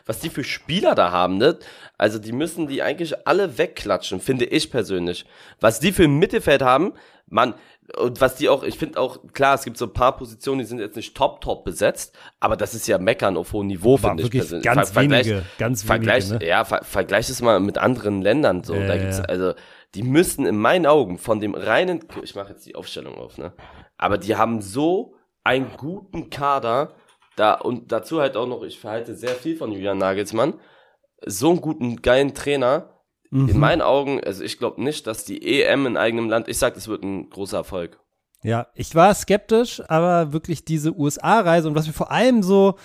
was die für Spieler da haben, ne? Also die müssen die eigentlich alle wegklatschen, finde ich persönlich. Was die für ein Mittelfeld haben, man, und was die auch, ich finde auch, klar, es gibt so ein paar Positionen, die sind jetzt nicht top, top besetzt, aber das ist ja meckern auf hohem Niveau, finde ich persönlich. Ganz Ver wenige, ganz Vergleich, wenige, ne? Ja, ver vergleich es mal mit anderen Ländern, so. Ja, da gibt's, also, die müssen in meinen Augen von dem reinen, ich mache jetzt die Aufstellung auf, ne? Aber die haben so einen guten Kader, da und dazu halt auch noch, ich verhalte sehr viel von Julian Nagelsmann, so einen guten, geilen Trainer. Mhm. In meinen Augen, also ich glaube nicht, dass die EM in eigenem Land, ich sag, das wird ein großer Erfolg. Ja, ich war skeptisch, aber wirklich diese USA-Reise und was mir vor allem so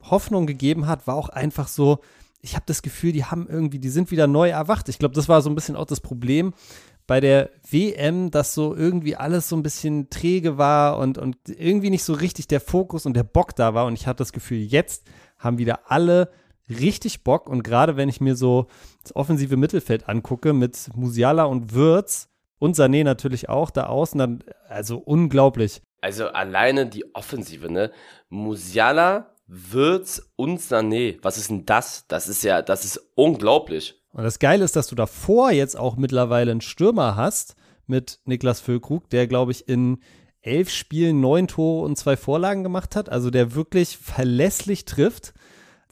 Hoffnung gegeben hat, war auch einfach so, ich habe das Gefühl, die haben irgendwie, die sind wieder neu erwacht. Ich glaube, das war so ein bisschen auch das Problem bei der WM, dass so irgendwie alles so ein bisschen träge war und, und irgendwie nicht so richtig der Fokus und der Bock da war. Und ich hatte das Gefühl, jetzt haben wieder alle richtig Bock. Und gerade wenn ich mir so das offensive Mittelfeld angucke mit Musiala und Würz und Sané natürlich auch da außen, dann, also unglaublich. Also alleine die Offensive, ne? Musiala, Würz und Sané. Was ist denn das? Das ist ja, das ist unglaublich. Und das Geile ist, dass du davor jetzt auch mittlerweile einen Stürmer hast mit Niklas Füllkrug, der, glaube ich, in elf Spielen neun Tore und zwei Vorlagen gemacht hat. Also der wirklich verlässlich trifft.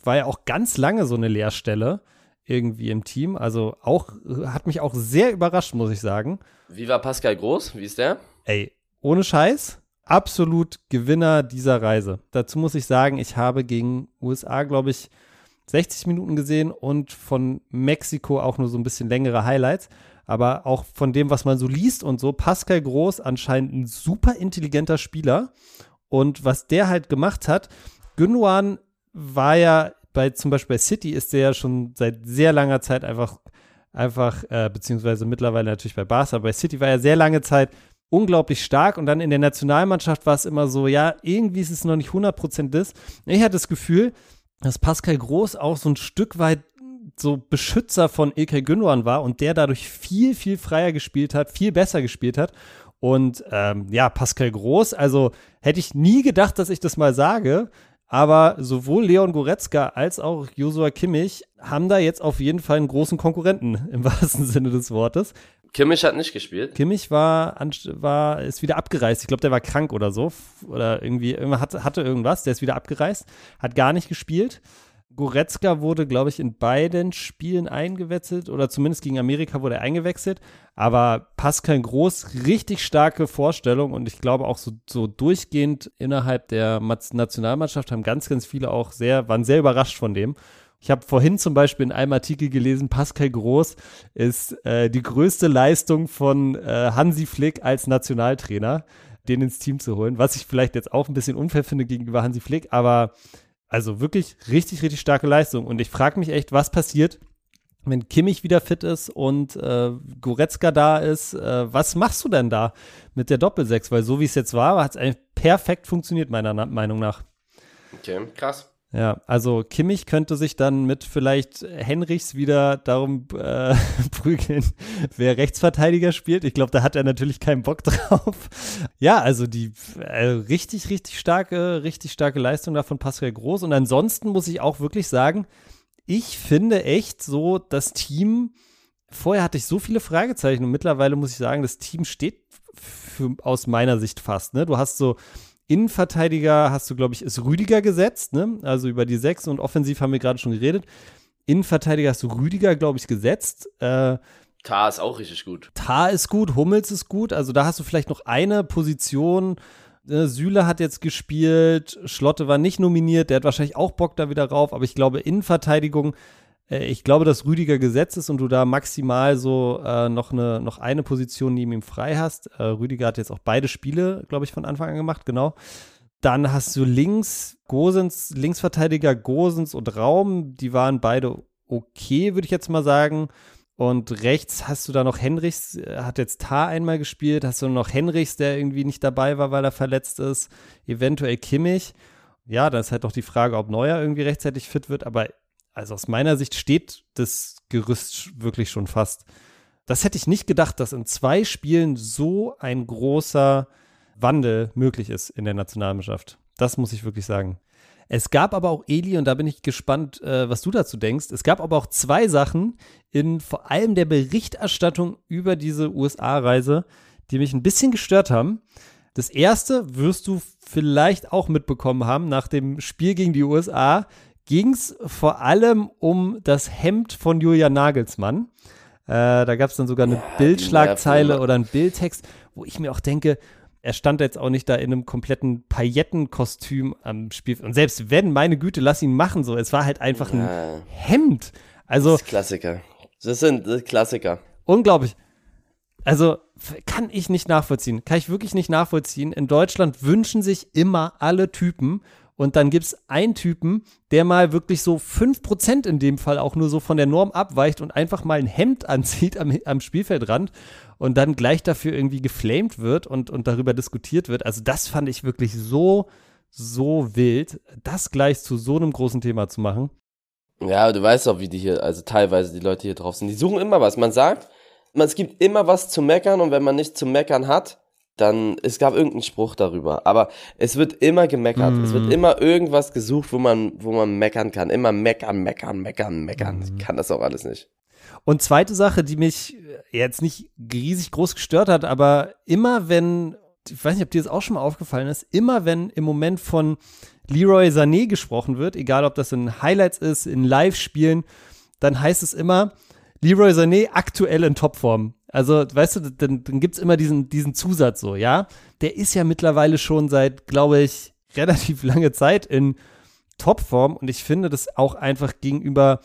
War ja auch ganz lange so eine Leerstelle irgendwie im Team. Also auch, hat mich auch sehr überrascht, muss ich sagen. Wie war Pascal Groß? Wie ist der? Ey, ohne Scheiß absolut Gewinner dieser Reise. Dazu muss ich sagen, ich habe gegen USA, glaube ich, 60 Minuten gesehen und von Mexiko auch nur so ein bisschen längere Highlights. Aber auch von dem, was man so liest und so, Pascal Groß anscheinend ein super intelligenter Spieler. Und was der halt gemacht hat, Gündogan war ja bei zum Beispiel bei City ist der ja schon seit sehr langer Zeit einfach, einfach, äh, beziehungsweise mittlerweile natürlich bei Barca, bei City war er sehr lange Zeit unglaublich stark und dann in der Nationalmannschaft war es immer so, ja, irgendwie ist es noch nicht 100% das. Ich hatte das Gefühl, dass Pascal Groß auch so ein Stück weit so Beschützer von Ilkay Gündogan war und der dadurch viel, viel freier gespielt hat, viel besser gespielt hat. Und ähm, ja, Pascal Groß, also hätte ich nie gedacht, dass ich das mal sage, aber sowohl Leon Goretzka als auch Josua Kimmich haben da jetzt auf jeden Fall einen großen Konkurrenten im wahrsten Sinne des Wortes. Kimmich hat nicht gespielt. Kimmich war, war ist wieder abgereist. Ich glaube, der war krank oder so. Oder irgendwie, hatte, hatte irgendwas. Der ist wieder abgereist. Hat gar nicht gespielt. Goretzka wurde, glaube ich, in beiden Spielen eingewechselt oder zumindest gegen Amerika wurde er eingewechselt. Aber Pascal Groß, richtig starke Vorstellung und ich glaube auch so, so durchgehend innerhalb der Nationalmannschaft haben ganz, ganz viele auch sehr, waren sehr überrascht von dem. Ich habe vorhin zum Beispiel in einem Artikel gelesen, Pascal Groß ist äh, die größte Leistung von äh, Hansi Flick als Nationaltrainer. den ins Team zu holen, was ich vielleicht jetzt auch ein bisschen unfair finde gegenüber Hansi Flick, aber also wirklich richtig, richtig starke Leistung. Und ich frage mich echt, was passiert, wenn Kimmich wieder fit ist und äh, Goretzka da ist, äh, was machst du denn da mit der Doppelsechs? Weil so wie es jetzt war, hat es eigentlich perfekt funktioniert, meiner Na Meinung nach. Okay, krass. Ja, also Kimmich könnte sich dann mit vielleicht Henrichs wieder darum äh, prügeln, wer Rechtsverteidiger spielt. Ich glaube, da hat er natürlich keinen Bock drauf. Ja, also die äh, richtig, richtig starke, richtig starke Leistung da von Pascal Groß. Und ansonsten muss ich auch wirklich sagen, ich finde echt so, das Team, vorher hatte ich so viele Fragezeichen und mittlerweile muss ich sagen, das Team steht für, aus meiner Sicht fast. Ne? Du hast so Innenverteidiger, hast du, glaube ich, ist Rüdiger gesetzt, ne? also über die sechs und offensiv haben wir gerade schon geredet. Innenverteidiger hast du Rüdiger, glaube ich, gesetzt. Äh, Tar ist auch richtig gut. Tar ist gut, Hummels ist gut. Also da hast du vielleicht noch eine Position, äh, Süle hat jetzt gespielt, Schlotte war nicht nominiert, der hat wahrscheinlich auch Bock da wieder rauf, aber ich glaube, Innenverteidigung, ich glaube, dass Rüdiger gesetzt ist und du da maximal so äh, noch, eine, noch eine Position neben ihm frei hast. Äh, Rüdiger hat jetzt auch beide Spiele, glaube ich, von Anfang an gemacht, genau. Dann hast du links Gosens, Linksverteidiger Gosens und Raum, die waren beide okay, würde ich jetzt mal sagen. Und rechts hast du da noch Henrichs, äh, hat jetzt Tar einmal gespielt, hast du noch Henrichs, der irgendwie nicht dabei war, weil er verletzt ist, eventuell Kimmich. Ja, da ist halt doch die Frage, ob Neuer irgendwie rechtzeitig fit wird, aber also aus meiner Sicht steht das Gerüst wirklich schon fast. Das hätte ich nicht gedacht, dass in zwei Spielen so ein großer Wandel möglich ist in der Nationalmannschaft. Das muss ich wirklich sagen. Es gab aber auch, Eli, und da bin ich gespannt, äh, was du dazu denkst, es gab aber auch zwei Sachen in vor allem der Berichterstattung über diese USA-Reise, die mich ein bisschen gestört haben. Das erste wirst du vielleicht auch mitbekommen haben, nach dem Spiel gegen die USA ging es vor allem um das Hemd von Julian Nagelsmann. Äh, da gab es dann sogar eine ja, Bildschlagzeile oder einen Bildtext, wo ich mir auch denke, er stand jetzt auch nicht da in einem kompletten Paillettenkostüm am Spiel. Und selbst wenn, meine Güte, lass ihn machen so. Es war halt einfach ja. ein Hemd. Also. Das ist Klassiker. Das sind das Klassiker. Unglaublich. Also kann ich nicht nachvollziehen. Kann ich wirklich nicht nachvollziehen. In Deutschland wünschen sich immer alle Typen und dann gibt es einen Typen, der mal wirklich so 5% in dem Fall auch nur so von der Norm abweicht und einfach mal ein Hemd anzieht am, am Spielfeldrand und dann gleich dafür irgendwie geflamed wird und, und darüber diskutiert wird. Also das fand ich wirklich so, so wild, das gleich zu so einem großen Thema zu machen. Ja, du weißt auch, wie die hier, also teilweise die Leute hier drauf sind. Die suchen immer was. Man sagt, man, es gibt immer was zu meckern und wenn man nicht zu meckern hat, dann, es gab irgendeinen Spruch darüber, aber es wird immer gemeckert. Mm. Es wird mhm. immer irgendwas gesucht, wo man, wo man meckern kann. Immer meckern, meckern, meckern, meckern. Mm. Ich kann das auch alles nicht. Und zweite Sache, die mich jetzt nicht riesig groß gestört hat, aber immer wenn, ich weiß nicht, ob dir das auch schon mal aufgefallen ist, immer wenn im Moment von Leroy Sané gesprochen wird, egal ob das in Highlights ist, in Live-Spielen, dann heißt es immer, Leroy Sané aktuell in Topform. Also, weißt du, dann, dann gibt es immer diesen, diesen Zusatz so, ja. Der ist ja mittlerweile schon seit, glaube ich, relativ lange Zeit in Topform und ich finde das auch einfach gegenüber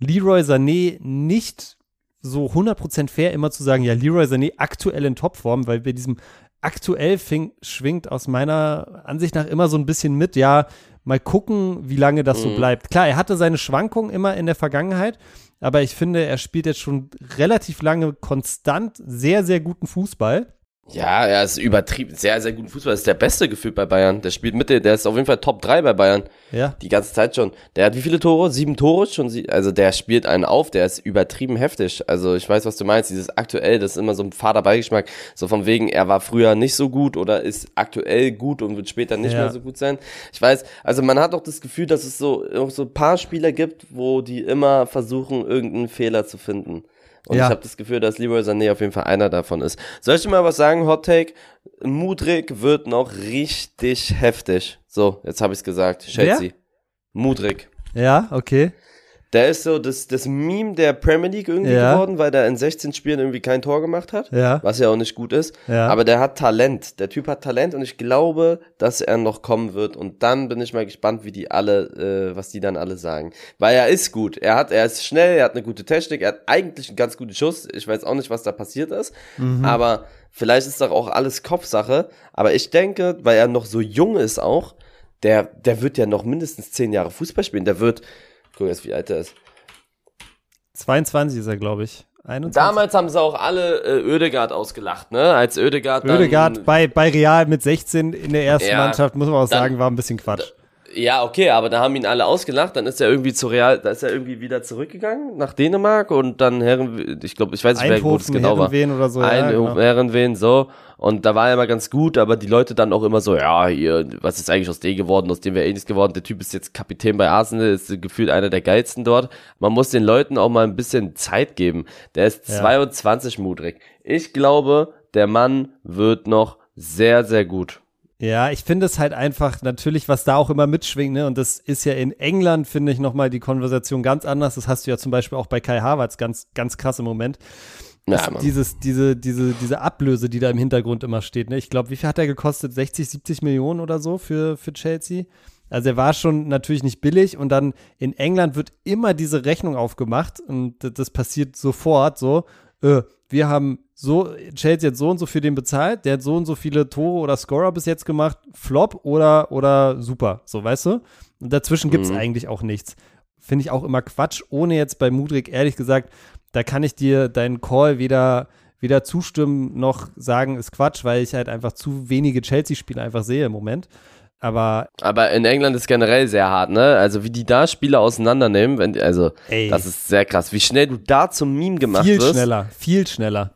Leroy Sané nicht so 100% fair, immer zu sagen, ja, Leroy Sané aktuell in Topform, weil bei diesem aktuell fing, schwingt aus meiner Ansicht nach immer so ein bisschen mit, ja, mal gucken, wie lange das mhm. so bleibt. Klar, er hatte seine Schwankungen immer in der Vergangenheit, aber ich finde, er spielt jetzt schon relativ lange konstant sehr, sehr guten Fußball. Ja, er ist übertrieben, sehr, sehr guten Fußball. Das ist der beste gefühlt bei Bayern. Der spielt Mitte, der ist auf jeden Fall Top 3 bei Bayern. Ja. Die ganze Zeit schon. Der hat wie viele Tore? Sieben Tore schon. Also der spielt einen auf, der ist übertrieben heftig. Also ich weiß, was du meinst. Dieses aktuell, das ist immer so ein fader Beigeschmack. So von wegen, er war früher nicht so gut oder ist aktuell gut und wird später nicht ja. mehr so gut sein. Ich weiß, also man hat auch das Gefühl, dass es so, auch so ein paar Spieler gibt, wo die immer versuchen, irgendeinen Fehler zu finden. Und ja. ich habe das Gefühl, dass Leroy Sané auf jeden Fall einer davon ist. Soll ich dir mal was sagen, Hot Take? Mudrik wird noch richtig heftig. So, jetzt habe ich's gesagt. Chelsea. Mudrik. Ja, okay. Der ist so das, das Meme der Premier League irgendwie ja. geworden, weil der in 16 Spielen irgendwie kein Tor gemacht hat. Ja. Was ja auch nicht gut ist. Ja. Aber der hat Talent. Der Typ hat Talent und ich glaube, dass er noch kommen wird. Und dann bin ich mal gespannt, wie die alle, äh, was die dann alle sagen. Weil er ist gut. Er hat, er ist schnell, er hat eine gute Technik, er hat eigentlich einen ganz guten Schuss. Ich weiß auch nicht, was da passiert ist. Mhm. Aber vielleicht ist doch auch alles Kopfsache. Aber ich denke, weil er noch so jung ist auch, der, der wird ja noch mindestens zehn Jahre Fußball spielen. Der wird, guck jetzt, wie alt er ist. 22 ist er, glaube ich. 21. Damals haben sie auch alle äh, Ödegard ausgelacht, ne? Als Ödegard dann. Ödegard bei, bei Real mit 16 in der ersten ja, Mannschaft, muss man auch sagen, war ein bisschen Quatsch. Ja, okay, aber da haben ihn alle ausgelacht, dann ist er irgendwie zu Real, da ist er irgendwie wieder zurückgegangen nach Dänemark und dann Herren, ich glaube, ich weiß nicht, wo es genau Herrenwehen war. oder so. Ein, ja, genau. Herrenwehen, so. Und da war er immer ganz gut, aber die Leute dann auch immer so, ja, hier, was ist eigentlich aus dem geworden, aus dem wäre eh nichts geworden. Der Typ ist jetzt Kapitän bei Arsenal, ist gefühlt einer der geilsten dort. Man muss den Leuten auch mal ein bisschen Zeit geben. Der ist ja. 22 Mudrik. Ich glaube, der Mann wird noch sehr, sehr gut. Ja, ich finde es halt einfach natürlich, was da auch immer mitschwingt, ne? Und das ist ja in England, finde ich, nochmal die Konversation ganz anders. Das hast du ja zum Beispiel auch bei Kai Havertz ganz, ganz krass im Moment. Ja, dieses, diese, diese, diese Ablöse, die da im Hintergrund immer steht, ne? Ich glaube, wie viel hat er gekostet? 60, 70 Millionen oder so für, für Chelsea? Also er war schon natürlich nicht billig und dann in England wird immer diese Rechnung aufgemacht und das passiert sofort so. Äh, wir haben so, Chelsea hat so und so für den bezahlt, der hat so und so viele Tore oder Scorer bis jetzt gemacht, Flop oder, oder super, so weißt du? Und dazwischen gibt es mhm. eigentlich auch nichts. Finde ich auch immer Quatsch, ohne jetzt bei Mudrik ehrlich gesagt, da kann ich dir deinen Call weder, weder zustimmen noch sagen, ist Quatsch, weil ich halt einfach zu wenige Chelsea-Spiele einfach sehe im Moment. Aber, aber in England ist generell sehr hart, ne? Also wie die da Spieler auseinandernehmen, wenn die, also ey, das ist sehr krass, wie schnell du da zum Meme gemacht viel wirst. Viel schneller, viel schneller.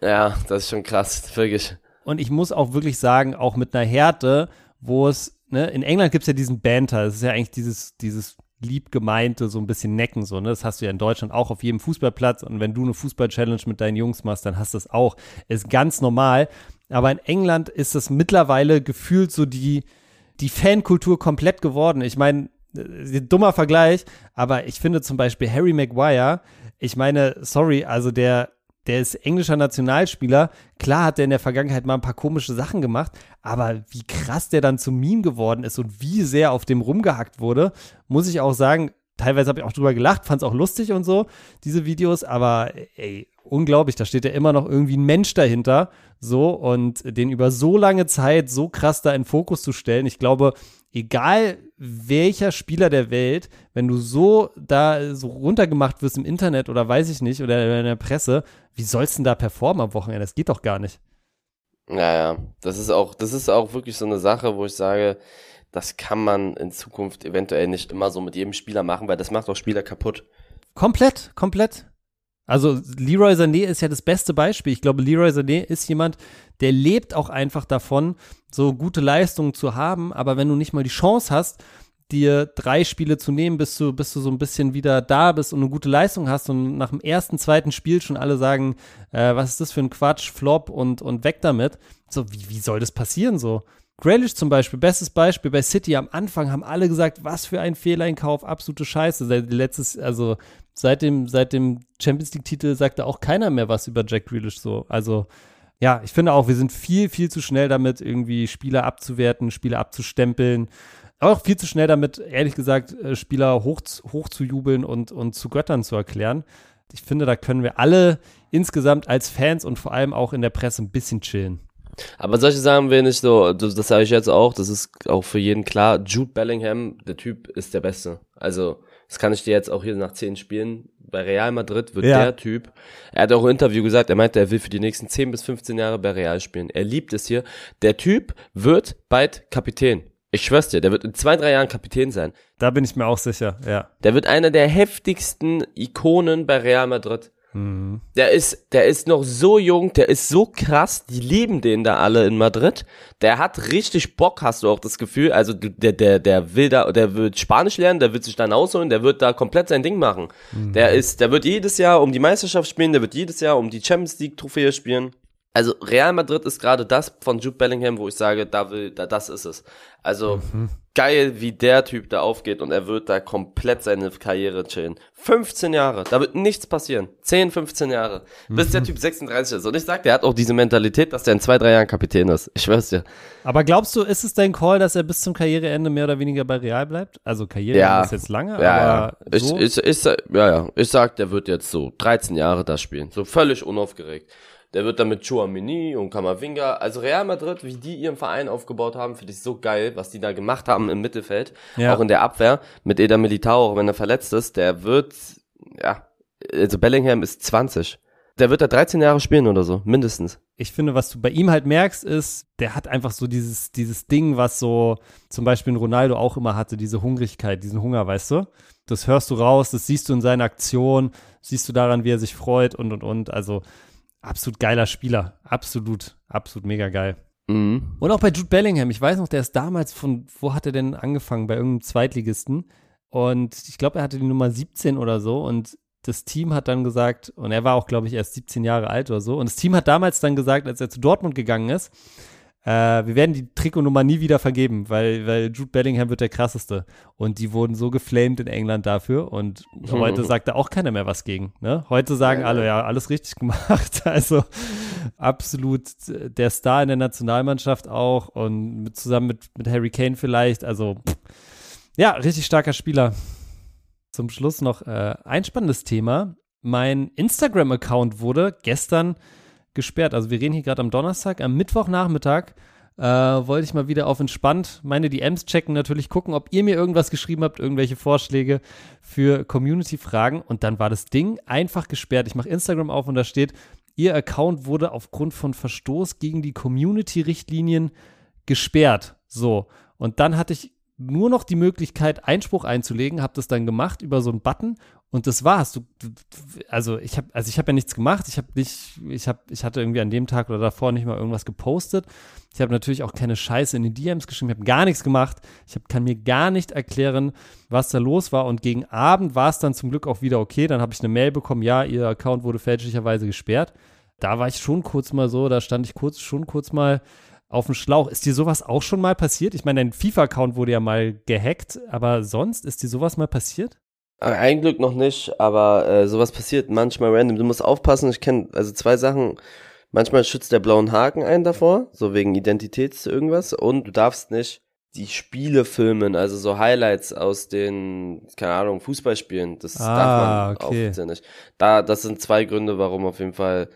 Ja, das ist schon krass, wirklich. Und ich muss auch wirklich sagen, auch mit einer Härte, wo es, ne, in England gibt es ja diesen Banter, das ist ja eigentlich dieses, dieses lieb gemeinte, so ein bisschen necken, so, ne? Das hast du ja in Deutschland auch auf jedem Fußballplatz. Und wenn du eine Fußball-Challenge mit deinen Jungs machst, dann hast du das auch. Ist ganz normal. Aber in England ist das mittlerweile gefühlt so die, die Fankultur komplett geworden. Ich meine, äh, dummer Vergleich, aber ich finde zum Beispiel Harry Maguire, ich meine, sorry, also der der ist englischer Nationalspieler. Klar hat er in der Vergangenheit mal ein paar komische Sachen gemacht, aber wie krass der dann zum Meme geworden ist und wie sehr auf dem rumgehackt wurde, muss ich auch sagen, teilweise habe ich auch drüber gelacht, fand es auch lustig und so, diese Videos, aber ey, unglaublich, da steht ja immer noch irgendwie ein Mensch dahinter, so, und den über so lange Zeit so krass da in Fokus zu stellen, ich glaube, egal welcher Spieler der Welt, wenn du so da so runtergemacht wirst im Internet oder weiß ich nicht, oder in der Presse, wie sollst du denn da performen am Wochenende? Das geht doch gar nicht. Ja, ja, das ist auch, das ist auch wirklich so eine Sache, wo ich sage, das kann man in Zukunft eventuell nicht immer so mit jedem Spieler machen, weil das macht auch Spieler kaputt. Komplett, komplett. Also Leroy Sané ist ja das beste Beispiel. Ich glaube, Leroy Sané ist jemand, der lebt auch einfach davon, so gute Leistungen zu haben. Aber wenn du nicht mal die Chance hast, dir drei Spiele zu nehmen, bis du, bis du so ein bisschen wieder da bist und eine gute Leistung hast und nach dem ersten, zweiten Spiel schon alle sagen, äh, was ist das für ein Quatsch, Flop und, und weg damit. So, wie, wie soll das passieren so? Grealish zum Beispiel, bestes Beispiel bei City am Anfang haben alle gesagt, was für ein Fehleinkauf, absolute Scheiße. Letztes, also seit dem, seit dem Champions League-Titel sagte auch keiner mehr was über Jack Grealish so. Also ja, ich finde auch, wir sind viel, viel zu schnell damit, irgendwie Spieler abzuwerten, Spieler abzustempeln. auch viel zu schnell damit, ehrlich gesagt, äh, Spieler hoch, hoch zu jubeln und, und zu Göttern zu erklären. Ich finde, da können wir alle insgesamt als Fans und vor allem auch in der Presse ein bisschen chillen. Aber solche Sachen will nicht so, das, das sage ich jetzt auch, das ist auch für jeden klar. Jude Bellingham, der Typ ist der Beste. Also, das kann ich dir jetzt auch hier nach zehn Spielen. Bei Real Madrid wird ja. der Typ, er hat auch im Interview gesagt, er meinte, er will für die nächsten 10 bis 15 Jahre bei Real spielen. Er liebt es hier. Der Typ wird bald Kapitän. Ich schwör's dir, der wird in zwei, drei Jahren Kapitän sein. Da bin ich mir auch sicher, ja. Der wird einer der heftigsten Ikonen bei Real Madrid. Der ist, der ist noch so jung, der ist so krass, die lieben den da alle in Madrid. Der hat richtig Bock, hast du auch das Gefühl. Also der, der, der will da, der wird Spanisch lernen, der wird sich dann ausholen, der wird da komplett sein Ding machen. Mhm. Der ist, der wird jedes Jahr um die Meisterschaft spielen, der wird jedes Jahr um die Champions League Trophäe spielen. Also Real Madrid ist gerade das von Jude Bellingham, wo ich sage, da will, da, das ist es. Also mhm. geil, wie der Typ da aufgeht und er wird da komplett seine Karriere chillen. 15 Jahre, da wird nichts passieren. 10, 15 Jahre. Bis mhm. der Typ 36 ist. Und ich sag, der hat auch diese Mentalität, dass der in zwei, drei Jahren Kapitän ist. Ich schwör's dir. Aber glaubst du, ist es dein Call, dass er bis zum Karriereende mehr oder weniger bei Real bleibt? Also Karriereende ja. ist jetzt lange, ja, aber ja. So? Ich, ich, ich, ja, ja. Ich sag, der wird jetzt so 13 Jahre da spielen. So völlig unaufgeregt. Der wird dann mit Chouamini und Kamavinga, also Real Madrid, wie die ihren Verein aufgebaut haben, finde ich so geil, was die da gemacht haben im Mittelfeld, ja. auch in der Abwehr, mit Eda Militao, auch wenn er verletzt ist, der wird, ja, also Bellingham ist 20. Der wird da 13 Jahre spielen oder so, mindestens. Ich finde, was du bei ihm halt merkst, ist, der hat einfach so dieses, dieses Ding, was so zum Beispiel ein Ronaldo auch immer hatte, diese Hungrigkeit, diesen Hunger, weißt du? Das hörst du raus, das siehst du in seiner Aktion, siehst du daran, wie er sich freut und und und. Also absolut geiler Spieler. Absolut, absolut mega geil. Mhm. Und auch bei Jude Bellingham. Ich weiß noch, der ist damals von, wo hat er denn angefangen? Bei irgendeinem Zweitligisten. Und ich glaube, er hatte die Nummer 17 oder so. Und das Team hat dann gesagt, und er war auch, glaube ich, erst 17 Jahre alt oder so. Und das Team hat damals dann gesagt, als er zu Dortmund gegangen ist, äh, wir werden die Trikotnummer nie wieder vergeben, weil, weil Jude Bellingham wird der krasseste. Und die wurden so geflamed in England dafür. Und heute sagt da auch keiner mehr was gegen. Ne? Heute sagen ja, alle, ja, alles richtig gemacht. Also absolut der Star in der Nationalmannschaft auch und mit, zusammen mit, mit Harry Kane vielleicht. Also ja, richtig starker Spieler. Zum Schluss noch äh, ein spannendes Thema. Mein Instagram-Account wurde gestern gesperrt. Also wir reden hier gerade am Donnerstag, am Mittwochnachmittag äh, wollte ich mal wieder auf entspannt meine DMs checken, natürlich gucken, ob ihr mir irgendwas geschrieben habt, irgendwelche Vorschläge für Community-Fragen. Und dann war das Ding einfach gesperrt. Ich mache Instagram auf und da steht, ihr Account wurde aufgrund von Verstoß gegen die Community-Richtlinien gesperrt. So. Und dann hatte ich nur noch die Möglichkeit, Einspruch einzulegen, habe das dann gemacht über so einen Button und das war's. Du, also ich habe also ich ja nichts gemacht. Ich habe nicht ich habe ich hatte irgendwie an dem Tag oder davor nicht mal irgendwas gepostet. Ich habe natürlich auch keine Scheiße in die DMs geschrieben. Ich habe gar nichts gemacht. Ich hab, kann mir gar nicht erklären, was da los war und gegen Abend war es dann zum Glück auch wieder okay. Dann habe ich eine Mail bekommen, ja, ihr Account wurde fälschlicherweise gesperrt. Da war ich schon kurz mal so, da stand ich kurz schon kurz mal auf dem Schlauch. Ist dir sowas auch schon mal passiert? Ich meine, dein FIFA-Account wurde ja mal gehackt, aber sonst ist dir sowas mal passiert? Äh, ein Glück noch nicht, aber äh, sowas passiert manchmal random. Du musst aufpassen, ich kenne also zwei Sachen. Manchmal schützt der blauen Haken einen davor, so wegen Identitäts irgendwas. Und du darfst nicht die Spiele filmen, also so Highlights aus den, keine Ahnung, Fußballspielen. Das ah, darf man okay. offiziell nicht. Da, das sind zwei Gründe, warum auf jeden Fall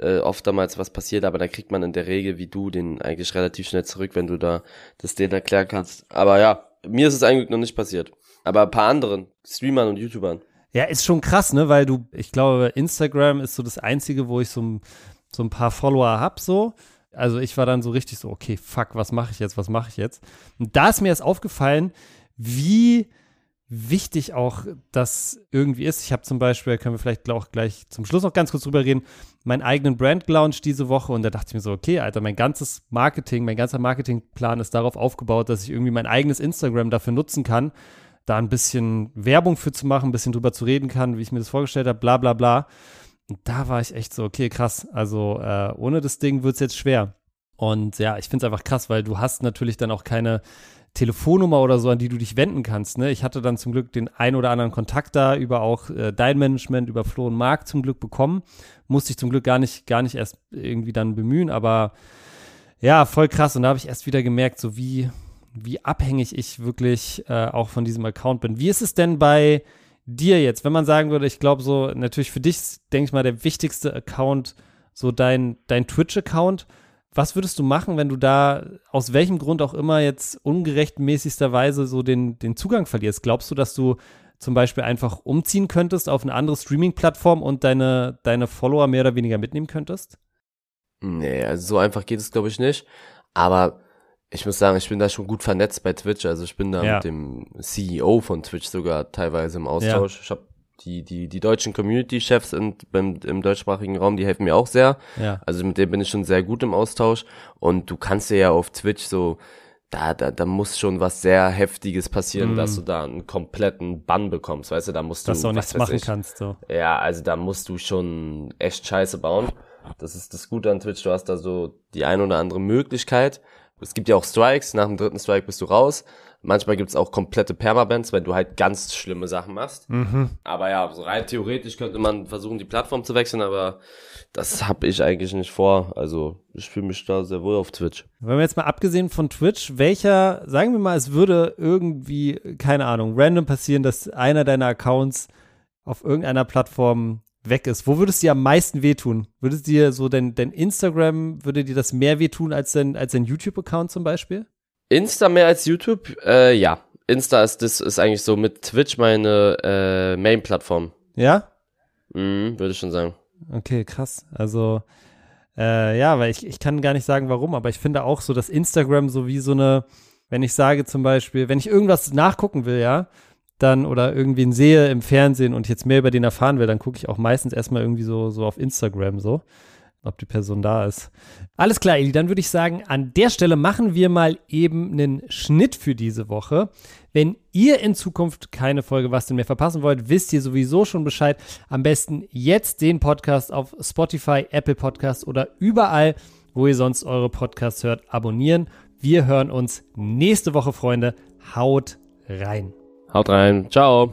äh, oft damals was passiert, aber da kriegt man in der Regel wie du den eigentlich relativ schnell zurück, wenn du da das denen erklären kannst. Aber ja, mir ist es eigentlich noch nicht passiert. Aber ein paar anderen Streamern und YouTubern. Ja, ist schon krass, ne? Weil du, ich glaube, Instagram ist so das einzige, wo ich so, so ein paar Follower hab, so. Also ich war dann so richtig so, okay, fuck, was mache ich jetzt, was mache ich jetzt? Und da ist mir erst aufgefallen, wie wichtig auch das irgendwie ist. Ich habe zum Beispiel, können wir vielleicht auch gleich zum Schluss noch ganz kurz drüber reden, meinen eigenen Brand gelauncht diese Woche und da dachte ich mir so, okay, Alter, mein ganzes Marketing, mein ganzer Marketingplan ist darauf aufgebaut, dass ich irgendwie mein eigenes Instagram dafür nutzen kann, da ein bisschen Werbung für zu machen, ein bisschen drüber zu reden kann, wie ich mir das vorgestellt habe, bla bla bla. Und da war ich echt so, okay, krass. Also äh, ohne das Ding wird es jetzt schwer. Und ja, ich finde es einfach krass, weil du hast natürlich dann auch keine Telefonnummer oder so, an die du dich wenden kannst. Ne? Ich hatte dann zum Glück den ein oder anderen Kontakt da über auch äh, dein Management, über Flo und Marc zum Glück bekommen. Musste ich zum Glück gar nicht, gar nicht erst irgendwie dann bemühen, aber ja, voll krass. Und da habe ich erst wieder gemerkt, so wie, wie abhängig ich wirklich äh, auch von diesem Account bin. Wie ist es denn bei dir jetzt, wenn man sagen würde, ich glaube so, natürlich für dich, denke ich mal, der wichtigste Account, so dein, dein Twitch-Account. Was würdest du machen, wenn du da aus welchem Grund auch immer jetzt ungerechtmäßigsterweise so den, den Zugang verlierst? Glaubst du, dass du zum Beispiel einfach umziehen könntest auf eine andere Streaming-Plattform und deine, deine Follower mehr oder weniger mitnehmen könntest? Nee, also so einfach geht es, glaube ich, nicht. Aber ich muss sagen, ich bin da schon gut vernetzt bei Twitch. Also ich bin da ja. mit dem CEO von Twitch sogar teilweise im Austausch. Ja. Ich habe die, die, die deutschen Community-Chefs im, im deutschsprachigen Raum, die helfen mir auch sehr. Ja. Also mit denen bin ich schon sehr gut im Austausch. Und du kannst dir ja auf Twitch so, da, da, da muss schon was sehr Heftiges passieren, mm. dass du da einen kompletten Bann bekommst, weißt du, da musst du. Dass du auch nichts machen ich, kannst, so. Ja, also da musst du schon echt Scheiße bauen. Das ist das Gute an Twitch, du hast da so die ein oder andere Möglichkeit. Es gibt ja auch Strikes, nach dem dritten Strike bist du raus. Manchmal gibt's auch komplette Permabans, wenn du halt ganz schlimme Sachen machst. Mhm. Aber ja, so rein theoretisch könnte man versuchen, die Plattform zu wechseln, aber das habe ich eigentlich nicht vor. Also ich fühle mich da sehr wohl auf Twitch. Wenn wir jetzt mal abgesehen von Twitch, welcher, sagen wir mal, es würde irgendwie, keine Ahnung, random passieren, dass einer deiner Accounts auf irgendeiner Plattform weg ist. Wo würdest du dir am meisten wehtun? Würdest dir so dein, dein Instagram, würde dir das mehr wehtun als dein, als dein YouTube-Account zum Beispiel? Insta mehr als YouTube? Äh, ja. Insta ist das ist eigentlich so mit Twitch meine äh, Main-Plattform. Ja? Mhm, würde ich schon sagen. Okay, krass. Also äh, ja, weil ich, ich kann gar nicht sagen, warum, aber ich finde auch so, dass Instagram so wie so eine, wenn ich sage zum Beispiel, wenn ich irgendwas nachgucken will, ja, dann oder irgendwen sehe im Fernsehen und jetzt mehr über den erfahren will, dann gucke ich auch meistens erstmal irgendwie so, so auf Instagram so, ob die Person da ist. Alles klar, Eli, dann würde ich sagen, an der Stelle machen wir mal eben einen Schnitt für diese Woche. Wenn ihr in Zukunft keine Folge Was denn mehr verpassen wollt, wisst ihr sowieso schon Bescheid. Am besten jetzt den Podcast auf Spotify, Apple Podcast oder überall, wo ihr sonst eure Podcasts hört, abonnieren. Wir hören uns nächste Woche, Freunde. Haut rein. Haut rein. Ciao.